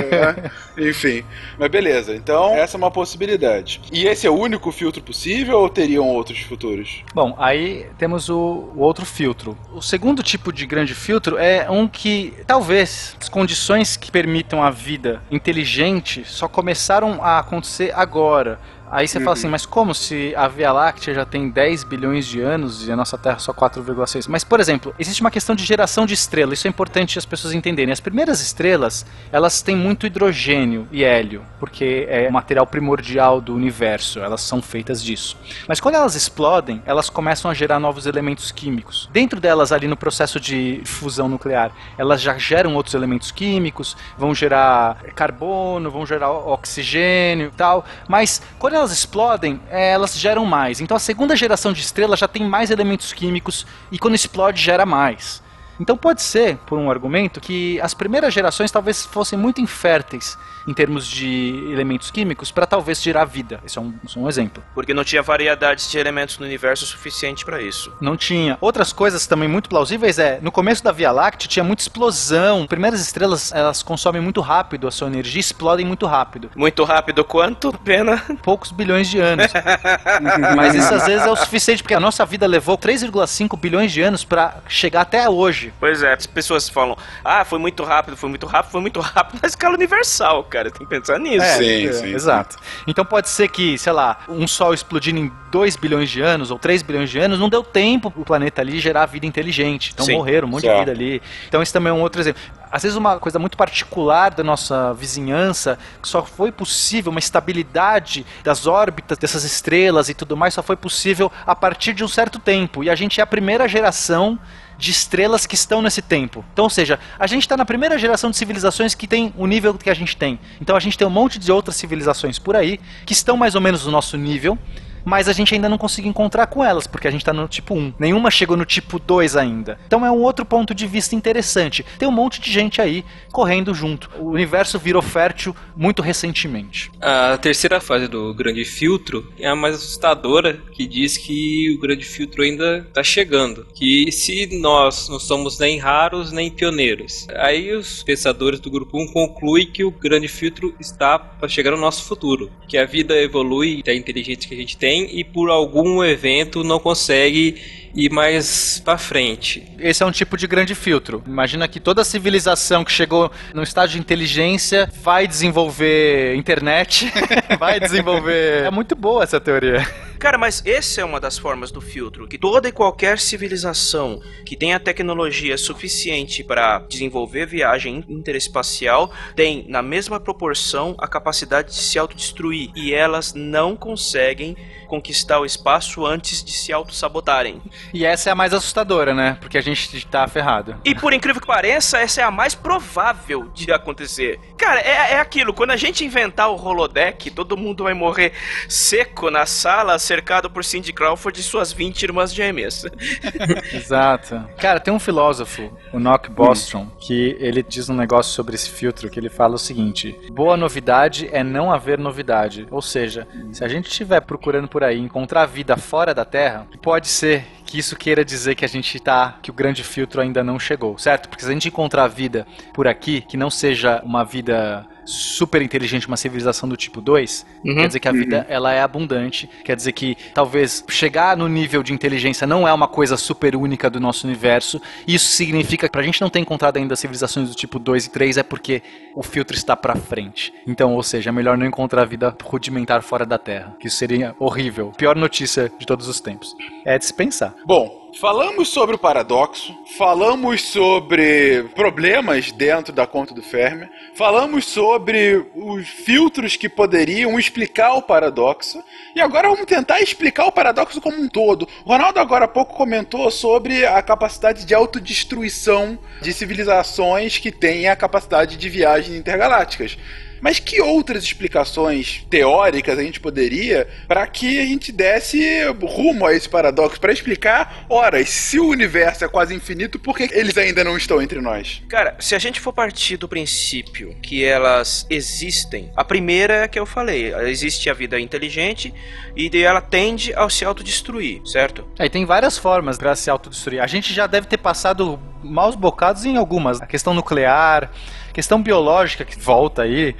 Enfim, mas beleza. Então, essa é uma possibilidade. E esse é o único filtro possível ou teriam outros futuros? Bom, aí temos o, o outro filtro. O segundo tipo de grande filtro é um que talvez as condições que permitam a vida inteligente só começaram a acontecer agora. Aí você fala assim, mas como se a Via Láctea já tem 10 bilhões de anos e a nossa Terra só 4,6? Mas, por exemplo, existe uma questão de geração de estrela, isso é importante as pessoas entenderem. As primeiras estrelas, elas têm muito hidrogênio e hélio, porque é o material primordial do universo, elas são feitas disso. Mas quando elas explodem, elas começam a gerar novos elementos químicos. Dentro delas, ali no processo de fusão nuclear, elas já geram outros elementos químicos, vão gerar carbono, vão gerar oxigênio e tal. Mas quando elas explodem, eh, elas geram mais. Então a segunda geração de estrelas já tem mais elementos químicos e quando explode gera mais. Então pode ser, por um argumento, que as primeiras gerações talvez fossem muito inférteis em termos de elementos químicos para talvez gerar vida. Esse é um, um exemplo. Porque não tinha variedades de elementos no universo suficiente pra isso. Não tinha. Outras coisas também muito plausíveis é, no começo da Via Láctea tinha muita explosão. Primeiras estrelas, elas consomem muito rápido a sua energia, e explodem muito rápido. Muito rápido quanto? Pena. Poucos bilhões de anos. Mas isso às vezes é o suficiente, porque a nossa vida levou 3,5 bilhões de anos para chegar até hoje. Pois é, as pessoas falam, ah, foi muito rápido, foi muito rápido, foi muito rápido na escala universal, cara. Tem que pensar nisso. É, Sim, é, sim, Exato. Então pode ser que, sei lá, um sol explodindo em 2 bilhões de anos ou 3 bilhões de anos não deu tempo pro planeta ali gerar vida inteligente. Então Sim, morreram um monte certo. de vida ali. Então isso também é um outro exemplo. Às vezes uma coisa muito particular da nossa vizinhança, que só foi possível, uma estabilidade das órbitas dessas estrelas e tudo mais, só foi possível a partir de um certo tempo. E a gente é a primeira geração de estrelas que estão nesse tempo. Então, ou seja, a gente está na primeira geração de civilizações que tem o nível que a gente tem. Então a gente tem um monte de outras civilizações por aí que estão mais ou menos no nosso nível, mas a gente ainda não conseguiu encontrar com elas, porque a gente está no tipo 1. Nenhuma chegou no tipo 2 ainda. Então é um outro ponto de vista interessante. Tem um monte de gente aí correndo junto. O universo virou fértil muito recentemente. A terceira fase do grande filtro é a mais assustadora, que diz que o grande filtro ainda está chegando. Que se nós não somos nem raros nem pioneiros. Aí os pensadores do grupo 1 concluem que o grande filtro está para chegar no nosso futuro. Que a vida evolui, da inteligência que a gente tem, e por algum evento não consegue ir mais para frente. Esse é um tipo de grande filtro. Imagina que toda civilização que chegou no estágio de inteligência vai desenvolver internet, vai desenvolver. É muito boa essa teoria. Cara, mas essa é uma das formas do filtro, que toda e qualquer civilização que tenha tecnologia suficiente para desenvolver viagem interespacial tem, na mesma proporção, a capacidade de se autodestruir. E elas não conseguem conquistar o espaço antes de se autossabotarem. E essa é a mais assustadora, né? Porque a gente tá ferrado. E por incrível que pareça, essa é a mais provável de acontecer. Cara, é, é aquilo, quando a gente inventar o holodeck, todo mundo vai morrer seco na sala, cercado por Cindy Crawford e suas 20 irmãs gêmeas. Exato. Cara, tem um filósofo, o Nock Bostrom, que ele diz um negócio sobre esse filtro que ele fala o seguinte: boa novidade é não haver novidade. Ou seja, se a gente estiver procurando por aí encontrar vida fora da Terra, pode ser que isso queira dizer que a gente tá, que o grande filtro ainda não chegou, certo? Porque se a gente encontrar vida por aqui que não seja uma vida super inteligente, uma civilização do tipo 2, Uhum. quer dizer que a vida ela é abundante, quer dizer que talvez chegar no nível de inteligência não é uma coisa super única do nosso universo. Isso significa que pra gente não ter encontrado ainda civilizações do tipo 2 e 3 é porque o filtro está pra frente. Então, ou seja, é melhor não encontrar vida rudimentar fora da Terra, que isso seria horrível. Pior notícia de todos os tempos. É de se pensar. Bom, falamos sobre o paradoxo, falamos sobre problemas dentro da conta do Fermi, falamos sobre os filtros que poderiam explicar o paradoxo, e agora vamos tentar explicar o paradoxo como um todo. O Ronaldo agora há pouco comentou sobre a capacidade de autodestruição de civilizações que têm a capacidade de viagens intergalácticas. Mas que outras explicações teóricas a gente poderia para que a gente desse rumo a esse paradoxo para explicar, ora, se o universo é quase infinito, por que eles ainda não estão entre nós? Cara, se a gente for partir do princípio que elas existem, a primeira é a que eu falei, existe a vida inteligente e ela tende a se autodestruir, certo? Aí tem várias formas para se autodestruir. A gente já deve ter passado maus bocados em algumas. A questão nuclear, questão biológica que volta aí,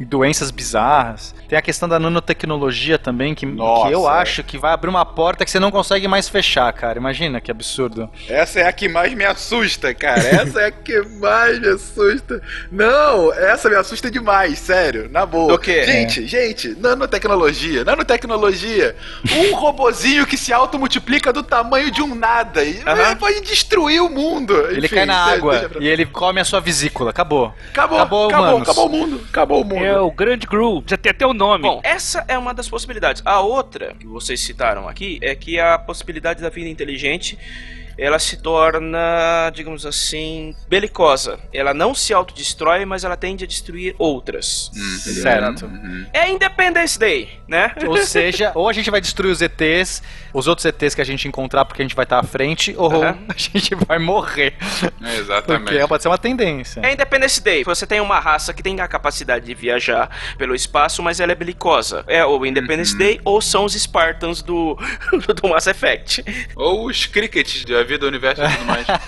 doenças bizarras. Tem a questão da nanotecnologia também, que, Nossa, que eu é. acho que vai abrir uma porta que você não consegue mais fechar, cara. Imagina que absurdo. Essa é a que mais me assusta, cara. Essa é a que mais me assusta. Não, essa me assusta demais, sério, na boa. Do quê? Gente, gente, nanotecnologia, nanotecnologia. Um robozinho que se automultiplica do tamanho de um nada e Aham. pode destruir o mundo. Ele Enfim, cai na água pra- e ele come a sua vesícula. Acabou. Acabou, Acabou, acabou, acabou o mundo. Acabou o mundo. É o Grande Gru, já tem até o nome. Bom, essa é uma das possibilidades. A outra que vocês citaram aqui é que a possibilidade da vida inteligente ela se torna, digamos assim, belicosa. Ela não se autodestrói, mas ela tende a destruir outras. Certo. É Independence Day, né? Ou seja, ou a gente vai destruir os ETs, os outros ETs que a gente encontrar porque a gente vai estar à frente, ou Aham. a gente vai morrer. Exatamente. Porque pode ser uma tendência. É Independence Day. Você tem uma raça que tem a capacidade de viajar pelo espaço, mas ela é belicosa. É o Independence Day ou são os Spartans do, do Mass Effect. Ou os crickets de vida, o universo e tudo mais.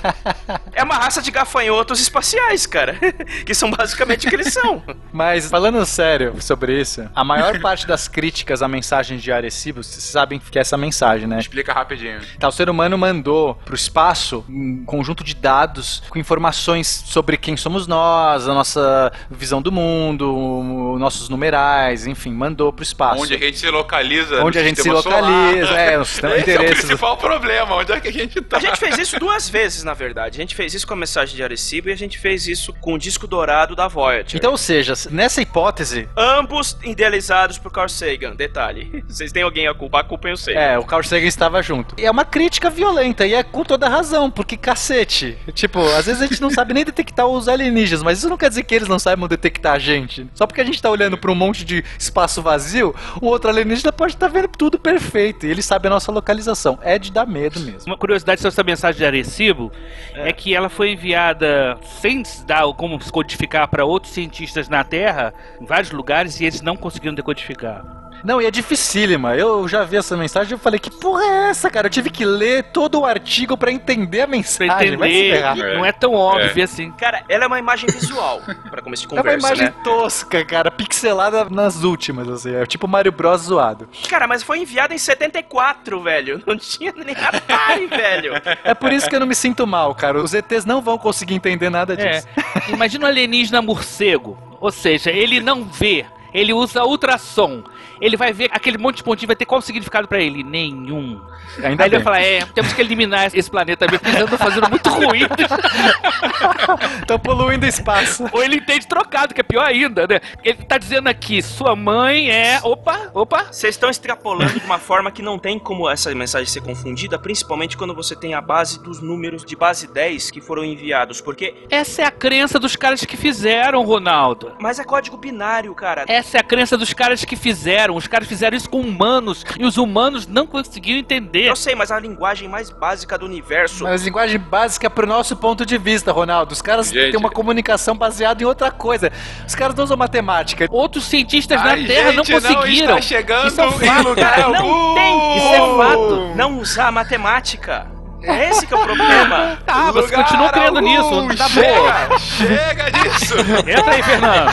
É uma raça de gafanhotos espaciais, cara. que são basicamente o que eles são. Mas falando sério sobre isso, a maior parte das críticas à mensagem de Arecibo, vocês sabem que é essa mensagem, né? Explica rapidinho. Tá, o ser humano mandou pro espaço um conjunto de dados com informações sobre quem somos nós, a nossa visão do mundo, nossos numerais, enfim, mandou pro espaço. Onde a gente se localiza Onde a gente se localiza, solar. é, o sistema de Esse é o interesses. principal problema, onde é que a gente tá? A gente fez isso duas vezes, na verdade. A gente fez isso com a mensagem de Arecibo e a gente fez isso com o disco dourado da Voyager. Então, ou seja, nessa hipótese, Ambos idealizados por Carl Sagan. Detalhe. Vocês têm alguém a culpar, a culpa eu sei. É, o Carl Sagan estava junto. E é uma crítica violenta, e é com toda razão, porque cacete. Tipo, às vezes a gente não sabe nem detectar os alienígenas, mas isso não quer dizer que eles não saibam detectar a gente. Só porque a gente tá olhando pra um monte de espaço vazio, o outro alienígena pode estar vendo tudo perfeito, e ele sabe a nossa localização. É de dar medo mesmo. Uma curiosidade sobre essa mensagem de Arecibo é. que ela foi enviada sem se dar como se codificar para outros cientistas na Terra, em vários lugares, e eles não conseguiram decodificar. Não, e é dificílima. Eu já vi essa mensagem e eu falei, que porra é essa, cara? Eu tive que ler todo o artigo pra entender a Pra mensagem. Vai se entender, ferrar. não é tão óbvio assim. Cara, ela é uma imagem visual, pra começo de É uma conversa, imagem né? tosca, cara, pixelada nas últimas, assim. É tipo Mario Bros zoado. Cara, mas foi enviada em 74, velho. Não tinha nem Atari, velho. É por isso que eu não me sinto mal, cara. Os ETs não vão conseguir entender nada É. disso. Imagina um alienígena morcego. Ou seja, ele não vê. Ele usa ultrassom. Ele vai ver aquele monte de pontinho, vai ter qual significado pra ele? Nenhum. Ainda Aí ele vai falar, é, temos que eliminar esse planeta mesmo, porque eles andam fazendo muito ruim. Estão poluindo o espaço. Ou ele entende trocado, que é pior ainda, né? Ele tá dizendo aqui, sua mãe é. Opa, opa. Vocês estão extrapolando de uma forma que não tem como essa mensagem ser confundida, principalmente quando você tem a base dos números de base 10 que foram enviados, porque. Essa é a crença dos caras que fizeram, Ronaldo. Mas é código binário, cara. Essa é a crença dos caras que fizeram. Os caras fizeram isso com humanos e os humanos não conseguiram entender. Eu sei, mas a linguagem mais básica do universo. Mas linguagem básica pro nosso ponto de vista, Ronaldo. Os caras Gente. têm uma comunicação baseada em outra coisa. Os caras não usam matemática. Outros cientistas na A Terra não gente conseguiram. está chegando Isso é um fato. lugar Não tem! Isso é fato! Não usar matemática. É esse que é o problema. Tá, você continua crendo algum. nisso. Tá boa. Chega, chega disso. Entra aí, Fernando.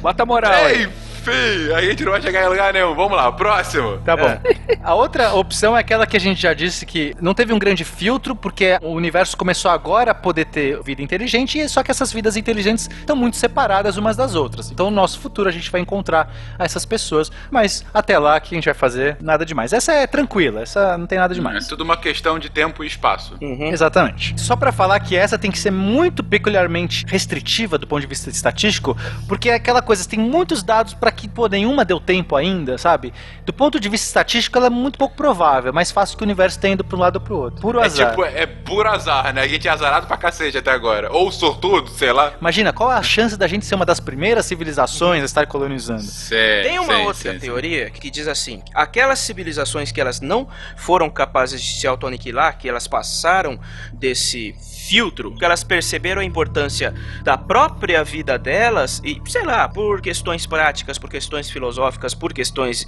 Bota a moral aí. Enfim, a gente não vai chegar em lugar nenhum. Vamos lá, próximo. Tá bom. A outra opção é aquela que a gente já disse que não teve um grande filtro, porque o universo começou agora a poder ter vida inteligente, e só que essas vidas inteligentes estão muito separadas umas das outras. Então, no nosso futuro, a gente vai encontrar essas pessoas, mas até lá, o que a gente vai fazer? Nada demais. Essa é tranquila, essa não tem nada É demais. tudo uma questão de tempo e espaço. Uhum. Exatamente. Só pra falar que essa tem que ser muito peculiarmente restritiva do ponto de vista estatístico, porque é aquela coisa, tem muitos dados pra que pô, nenhuma deu tempo ainda, sabe? Do ponto de vista estatístico, ela é muito pouco provável, é mais fácil que o universo tenha ido pra um lado ou pro outro. Puro É azar. tipo, é puro azar, né? A gente é azarado pra cacete até agora. Ou sortudo, sei lá. Imagina, qual a chance da gente ser uma das primeiras civilizações a estar colonizando? Sei, Tem uma sei, outra sei, sei. teoria que diz assim: aquelas civilizações que elas não foram capazes de se autoaniquilar, que elas passaram desse filtro, que elas perceberam a importância da própria vida delas e, sei lá, por questões práticas, por questões filosóficas, por questões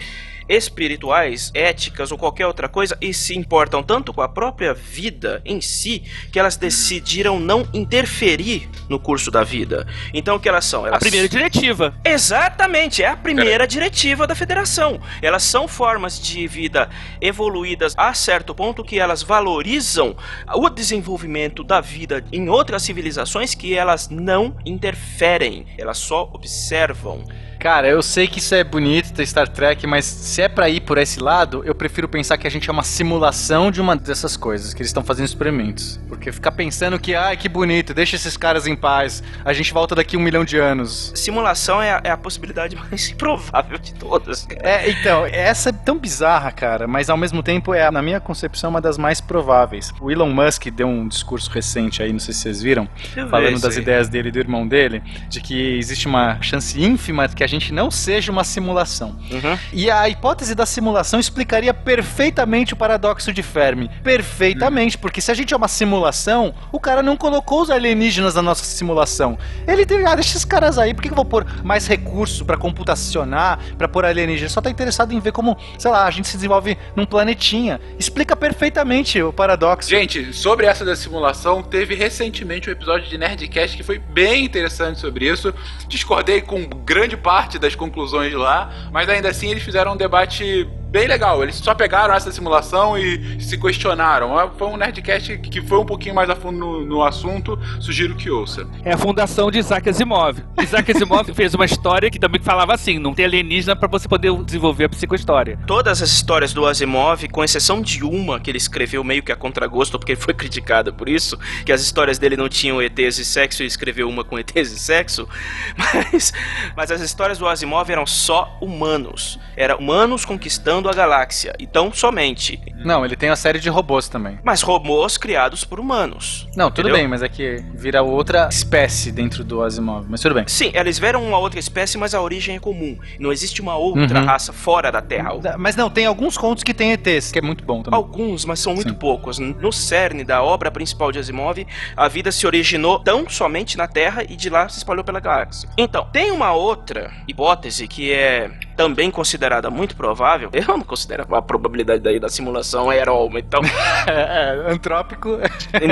espirituais, éticas ou qualquer outra coisa e se importam tanto com a própria vida em si que elas decidiram não interferir no curso da vida. Então o que elas são? A Elas primeira diretiva. Exatamente, é a primeira diretiva da federação. Elas são formas de vida evoluídas a certo ponto que elas valorizam o desenvolvimento da vida em outras civilizações que elas não interferem, elas só observam. Cara, eu sei que isso é bonito ter Star Trek, mas se é pra ir por esse lado, eu prefiro pensar que a gente é uma simulação de uma dessas coisas, que eles estão fazendo experimentos. Porque ficar pensando que, ai, que bonito, deixa esses caras em paz, a gente volta daqui um milhão de anos. Simulação é a, é a possibilidade mais improvável de todas. cara. É, então, essa é tão bizarra, cara, mas ao mesmo tempo é, na minha concepção, uma das mais prováveis. O Elon Musk deu um discurso recente aí, não sei se vocês viram, Eu falando das ideias dele e do irmão dele, de que existe uma chance ínfima de que a gente não seja uma simulação. Uhum. E a hipótese da simulação explicaria perfeitamente o paradoxo de Fermi. Perfeitamente, porque se a gente é uma simulação, o cara não colocou os alienígenas na nossa simulação. Ele teve, ah, deixa esses caras aí, por que eu vou pôr mais recurso pra computacionar, pra pôr alienígena? Só tá interessado em ver como, sei lá, a gente se desenvolve num planetinha. Explica perfeitamente o paradoxo. Gente, sobre essa da simulação, teve recentemente um episódio de Nerdcast que foi bem interessante sobre isso. Discordei com grande parte das conclusões lá, mas ainda assim eles fizeram um debate bem legal. Eles só pegaram essa simulação e se questionaram. Foi um Nerdcast que foi um pouquinho mais a fundo no, no assunto. Sugiro que ouça. É a fundação de Isaac Asimov. Isaac Asimov fez uma história que também falava assim: não tem alienígena pra você poder desenvolver a psicohistória. Todas as histórias do Asimov, com exceção de uma que ele escreveu meio que a contragosto, porque ele foi criticado por isso, que as histórias dele não tinham ETs e sexo e escreveu uma com ETs e sexo, mas, mas as histórias do Asimov eram só humanos. Era humanos conquistando a galáxia. Então, somente. Não, ele tem a série de robôs também. Mas robôs criados por humanos. Não, tudo Entendeu? bem, mas é que vira outra espécie dentro do Asimov. Mas tudo bem. Sim, eles viram uma outra espécie, mas a origem é comum. Não existe uma outra Uhum. raça fora da Terra. Mas não, tem alguns contos que tem ETs, que é muito bom também. Alguns, mas são muito Sim. poucos. No cerne da obra principal de Asimov, a vida se originou tão somente na Terra e de lá se espalhou pela galáxia. Então, tem uma outra hipótese que é também considerada muito provável. Eu não considero a probabilidade daí da simulação é uma, então É, é, antrópico.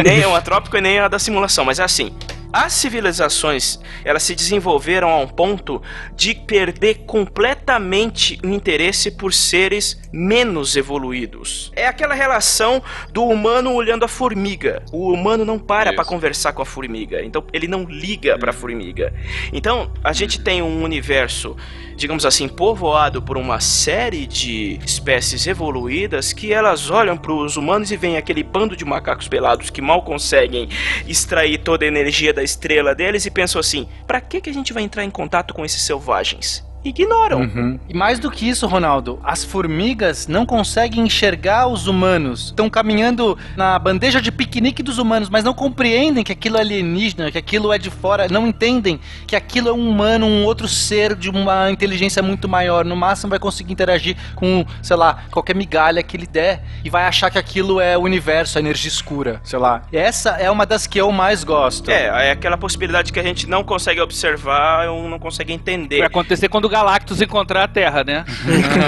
nem é o antrópico e nem a da simulação, mas é assim. As civilizações, elas se desenvolveram a um ponto de perder completamente o interesse por seres menos evoluídos. É aquela relação do humano olhando a formiga. O humano não para para conversar com a formiga, então ele não liga para a formiga. Então, a gente tem um universo digamos assim, povoado por uma série de espécies evoluídas que elas olham para os humanos e veem aquele bando de macacos pelados que mal conseguem extrair toda a energia da estrela deles e pensam assim: para que, que a gente vai entrar em contato com esses selvagens? Ignoram. Uhum. E mais do que isso, Ronaldo, as formigas não conseguem enxergar os humanos. Estão caminhando na bandeja de piquenique dos humanos, mas não compreendem que aquilo é alienígena, que aquilo é de fora, não entendem que aquilo é um humano, um outro ser de uma inteligência muito maior. No máximo vai conseguir interagir com, sei lá, qualquer migalha que ele der e vai achar que aquilo é o universo, a energia escura, sei lá. E essa é uma das que eu mais gosto. É, é aquela possibilidade que a gente não consegue observar ou não consegue entender. Vai acontecer quando o Galactus encontrar a Terra, né?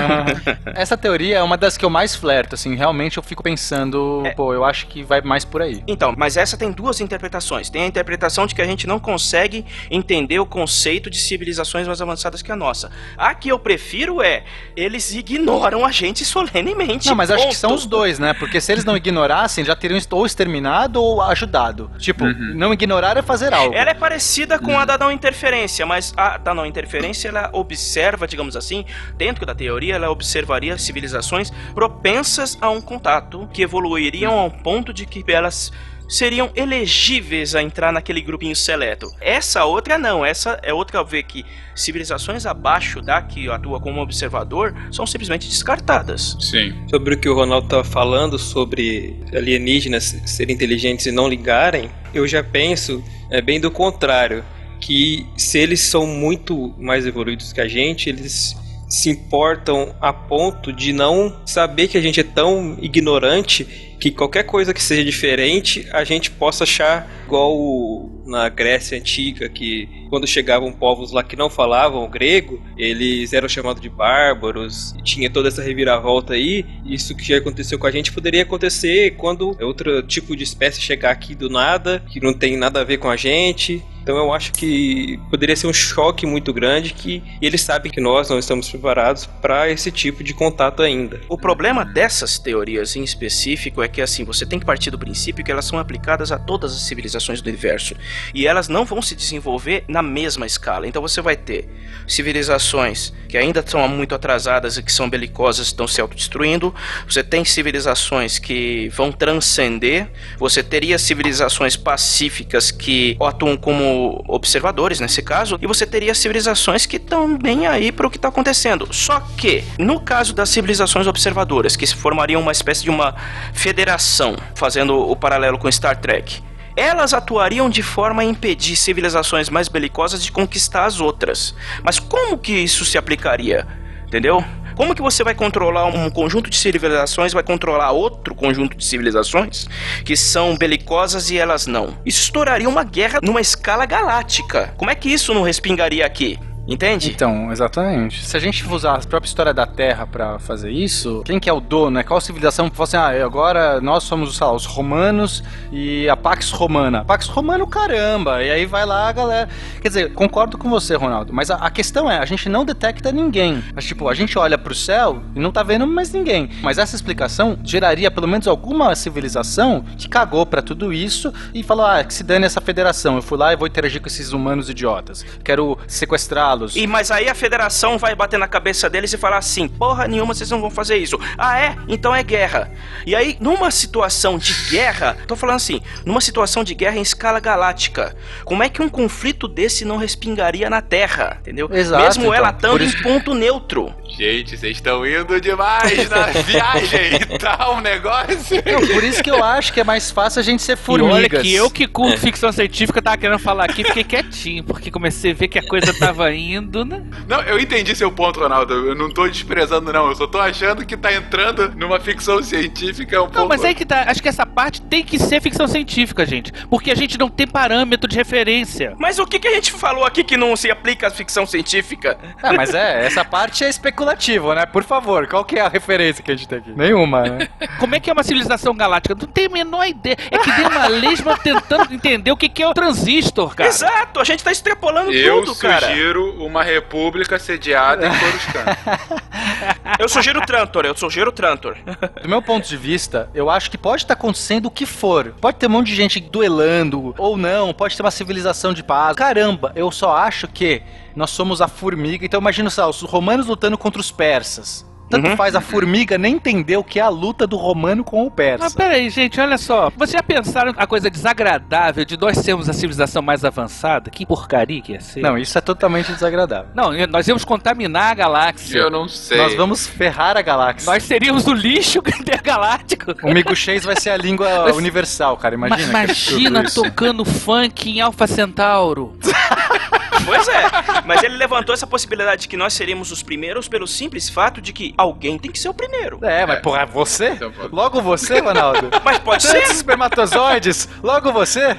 Essa teoria é uma das que eu mais flerto, assim, realmente eu fico pensando, É. pô, eu acho que vai mais por aí. Então, mas essa tem duas interpretações. Tem a interpretação de que a gente não consegue entender o conceito de civilizações mais avançadas que a nossa. A que eu prefiro é eles ignoram a gente solenemente. Não, mas acho que ponto. são os dois, né? Porque se eles não ignorassem, já teriam ou exterminado ou ajudado. Tipo, não ignorar é fazer algo. Ela é parecida com a da não interferência, mas a da não interferência ela observa, digamos assim, dentro da teoria, ela observaria civilizações propensas a um contato que evoluiriam a um ponto de que elas seriam elegíveis a entrar naquele grupinho seleto. Essa outra não, essa é outra ver que civilizações abaixo da que atua como observador são simplesmente descartadas. Sim. Sobre o que o Ronaldo estava falando sobre alienígenas serem inteligentes e não ligarem, eu já penso é bem do contrário, que se eles são muito mais evoluídos que a gente, eles se importam a ponto de não saber que a gente é tão ignorante que qualquer coisa que seja diferente a gente possa achar igual na Grécia antiga que quando chegavam povos lá que não falavam grego eles eram chamados de bárbaros e tinha toda essa reviravolta aí isso que já aconteceu com a gente poderia acontecer quando outro tipo de espécie chegar aqui do nada que não tem nada a ver com a gente então eu acho que poderia ser um choque muito grande que eles sabem que nós não estamos preparados para esse tipo de contato ainda. O problema dessas teorias em específico é que assim, você tem que partir do princípio que elas são aplicadas a todas as civilizações do universo e elas não vão se desenvolver na mesma escala. Então você vai ter civilizações que ainda são muito atrasadas e que são belicosas, estão se autodestruindo. Você tem civilizações que vão transcender. Você teria civilizações pacíficas que atuam como observadores nesse caso, e você teria civilizações que estão bem aí para o que está acontecendo. Só que, no caso das civilizações observadoras, que se formariam uma espécie de uma federação, fazendo o paralelo com Star Trek, elas atuariam de forma a impedir civilizações mais belicosas de conquistar as outras. Mas como que isso se aplicaria? Entendeu? Como que você vai controlar um conjunto de civilizações, vai controlar outro conjunto de civilizações que são belicosas e elas não? Isso estouraria uma guerra numa escala galáctica. Como é que isso não respingaria aqui? Entende? Então, exatamente. Se a gente usar a própria história da Terra pra fazer isso, quem que é o dono, né? Qual civilização que fala assim, ah, agora nós somos, lá, os romanos e a Pax Romana. Pax Romano, caramba! E aí vai lá a galera. Quer dizer, concordo com você, Ronaldo, mas a, a questão é, a gente não detecta ninguém. Mas, tipo, a gente olha pro céu e não tá vendo mais ninguém. Mas essa explicação geraria pelo menos alguma civilização que cagou pra tudo isso e falou, ah, que se dane essa federação. Eu fui lá e vou interagir com esses humanos idiotas. Quero sequestrá-los. E mas aí a federação vai bater na cabeça deles e falar assim: porra nenhuma, vocês não vão fazer isso. Ah, é? Então é guerra. E aí, numa situação de guerra, tô falando assim, numa situação de guerra em escala galáctica, como é que um conflito desse não respingaria na Terra? Entendeu? Exato, Mesmo então. ela estando em ponto neutro. Gente, vocês estão indo demais na viagem e tal, um negócio. Não, por isso que eu acho que é mais fácil a gente ser E formigas. olha que eu que curto ficção científica tava querendo falar aqui, fiquei quietinho, porque comecei a ver que a coisa tava indo, né? Não, eu entendi seu ponto, Ronaldo. Eu não tô desprezando, não. Eu só tô achando que tá entrando numa ficção científica um Não, pouco. mas aí que tá. Acho que essa parte tem que ser ficção científica, gente. Porque a gente não tem parâmetro de referência. Mas o que, que a gente falou aqui que não se aplica à ficção científica? Ah, mas é, essa parte é especulativo, né? Por favor, qual que é a referência que a gente tem aqui? Nenhuma, né? Como é que é uma civilização galáctica? Não tenho a menor ideia. É que dem uma lesma tentando entender o que, que é o transistor, cara. Exato, a gente tá extrapolando Eu tudo, cara. sugiro uma república sediada em Coruscant. Eu sugiro o Trantor, eu sugiro o Trantor. Do meu ponto de vista, eu acho que pode estar acontecendo o que for. Pode ter um monte de gente duelando, ou não, pode ter uma civilização de paz. Caramba, eu só acho que nós somos a formiga. Então imagina só, os romanos lutando contra os persas. Tanto Uhum. faz a formiga nem entender o que é a luta do romano com o persa. Mas peraí, gente, olha só. Vocês já pensaram a coisa desagradável de nós sermos a civilização mais avançada? Que porcaria que ia ser. Não, isso é totalmente desagradável. Não, nós íamos contaminar a galáxia. Eu não sei. Nós vamos ferrar a galáxia. Nós seríamos o lixo intergaláctico. O miguxês vai ser a língua universal, cara. Imagina. Ma- imagina tocando funk em Alpha Centauro. Pois é, mas ele levantou essa possibilidade de que nós seríamos os primeiros pelo simples fato de que alguém tem que ser o primeiro. É, mas porra, você? Então, pode- Logo você, Ronaldo? Mas pode Tantos ser. espermatozoides, logo você?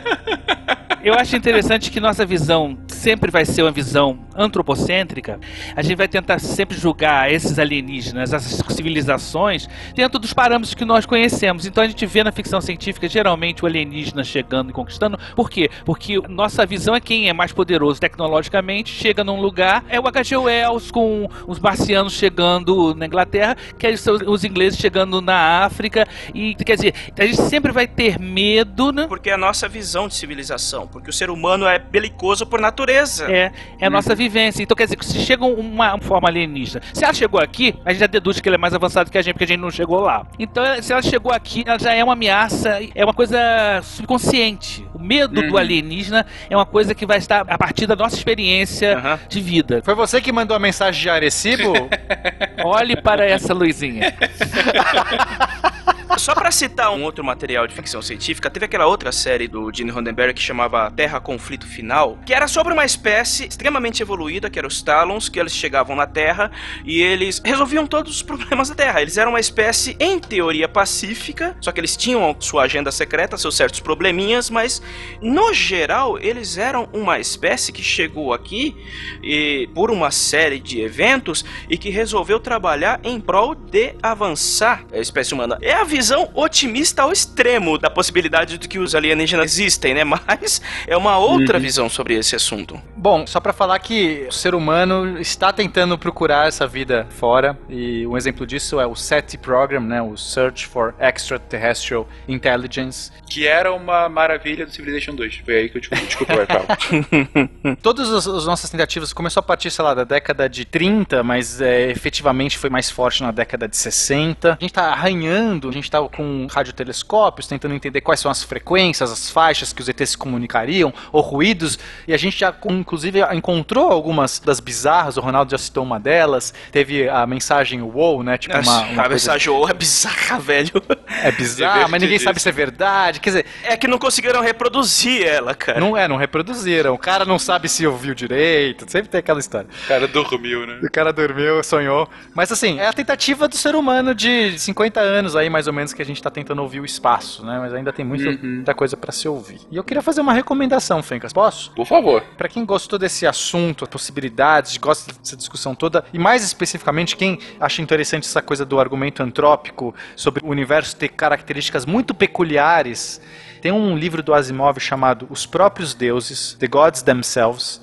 Eu acho interessante que nossa visão sempre vai ser uma visão antropocêntrica. A gente vai tentar sempre julgar esses alienígenas, essas civilizações, dentro dos parâmetros que nós conhecemos. Então a gente vê na ficção científica geralmente o alienígena chegando e conquistando. Por quê? Porque nossa visão é quem é mais poderoso tecnologicamente, chega num lugar, é o H.G. Wells com os marcianos chegando na Inglaterra, que são os ingleses chegando na África. E quer dizer, a gente sempre vai ter medo, né? Porque é a nossa visão de civilização, porque o ser humano é belicoso por natureza. É, é a nossa vivência. Então, quer dizer, que se chega uma forma alienígena, se ela chegou aqui, a gente já deduz que ela é mais avançada que a gente, porque a gente não chegou lá. Então, se ela chegou aqui, ela já é uma ameaça, é uma coisa subconsciente. O medo do alienígena é uma coisa que vai estar a partir da nossa experiência Aham. de vida. Foi você que mandou a mensagem de Arecibo? Olhe para essa luzinha. Só pra citar um outro material de ficção científica, teve aquela outra série do Gene Roddenberry que chamava Terra Conflito Final, que era sobre uma espécie extremamente evoluída, que eram os Talons, que eles chegavam na Terra e eles resolviam todos os problemas da Terra. Eles eram uma espécie, em teoria, pacífica, só que eles tinham sua agenda secreta, seus certos probleminhas, mas no geral eles eram uma espécie que chegou aqui e, por uma série de eventos e que resolveu trabalhar em prol de avançar a espécie humana. É a visão otimista ao extremo da possibilidade de que os alienígenas existem, né? Mas é uma outra visão sobre esse assunto. Bom, só pra falar que o ser humano está tentando procurar essa vida fora e um exemplo disso é o SETI Program, né, o Search for Extraterrestrial Intelligence. Que era uma maravilha do Civilization 2. Foi aí que eu desculpa, desculpa o Paulo. Todas as, as nossas tentativas começou a partir, sei lá, da década de 30, mas é, efetivamente foi mais forte na década de 60. A gente tá arranhando, a gente tá com radiotelescópios, tentando entender quais são as frequências, as faixas que os ETs se comunicariam, ou ruídos, e a gente já inclusive encontrou algumas das bizarras, o Ronaldo já citou uma delas, teve a mensagem WoW, né? Tipo uma, uma a mensagem WoW é bizarra, velho. É bizarra, mas ninguém sabe se é verdade. Quer dizer, é que não conseguiram reproduzir ela, cara. Não é, não reproduziram. O cara não sabe se ouviu direito, sempre tem aquela história. O cara dormiu, né? O cara dormiu, sonhou. Mas assim, é a tentativa do ser humano de 50 anos aí, mais ou menos, que a gente tá tentando ouvir o espaço, né? Mas ainda tem muito, uhum. muita coisa para se ouvir. E eu queria fazer uma recomendação, Fencas. Posso? Por favor. Para quem gostou desse assunto, possibilidades, gosta dessa discussão toda, e mais especificamente quem acha interessante essa coisa do argumento antrópico sobre o universo ter características muito peculiares, tem um livro do Asimov chamado Os Próprios Deuses, The Gods Themselves,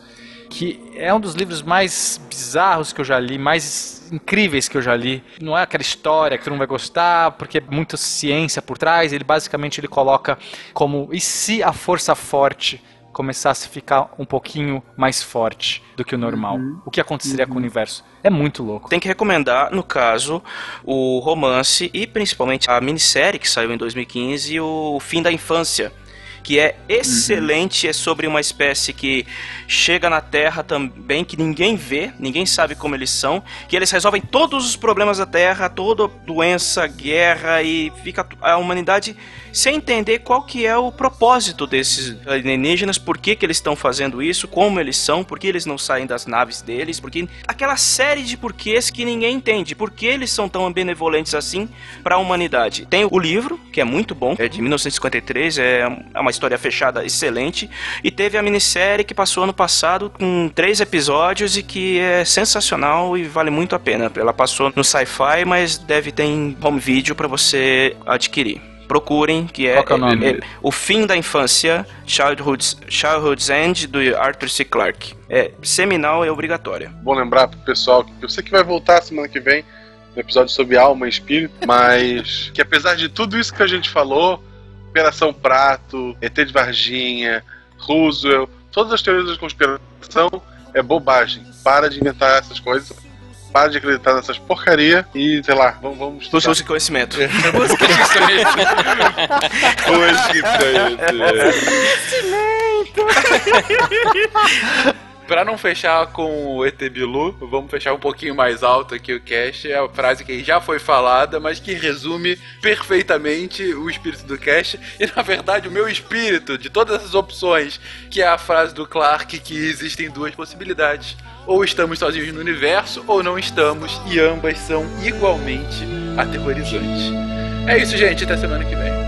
que é um dos livros mais bizarros que eu já li, mais incríveis que eu já li. Não é aquela história que tu não vai gostar, porque é muita ciência por trás. Ele basicamente ele coloca como e se a força forte começasse a ficar um pouquinho mais forte do que o normal. Uhum. O que aconteceria uhum. com o universo? É muito louco. Tem que recomendar, no caso, o romance e principalmente a minissérie que saiu em 2015, O Fim da Infância que é excelente, uhum. é sobre uma espécie que chega na Terra também, que ninguém vê, ninguém sabe como eles são, que eles resolvem todos os problemas da Terra, toda doença, guerra e fica a humanidade sem entender qual que é o propósito desses alienígenas, por que, que eles estão fazendo isso, como eles são, por que eles não saem das naves deles, porque aquela série de porquês que ninguém entende, por que eles são tão benevolentes assim para a humanidade. Tem o livro, que é muito bom, é de 1953, é uma história fechada excelente, e teve a minissérie que passou ano passado com três episódios e que é sensacional e vale muito a pena. Ela passou no Sci-Fi, mas deve ter em home video para você adquirir procurem, que é, é, o, é, é, o Fim da Infância, Childhood's, Childhood's End, do Arthur C. Clarke. É seminal e obrigatória. Bom lembrar pro pessoal que eu sei que vai voltar semana que vem no episódio sobre alma e espírito, mas que apesar de tudo isso que a gente falou, Operação Prato, ET de Varginha, Roosevelt, todas as teorias da conspiração é bobagem. Para de inventar essas coisas para de acreditar nessas porcaria e, sei lá, vamos. vamos Busque conhecimento. Busque conhecimento. Busque conhecimento. Pra não fechar com o ET Bilu, vamos fechar um pouquinho mais alto aqui o cast. É a frase que já foi falada, mas que resume perfeitamente o espírito do cast. E na verdade, o meu espírito de todas essas opções, que é a frase do Clark que existem duas possibilidades. Ou estamos sozinhos no universo, ou não estamos, e ambas são igualmente aterrorizantes. É isso, gente. Até semana que vem.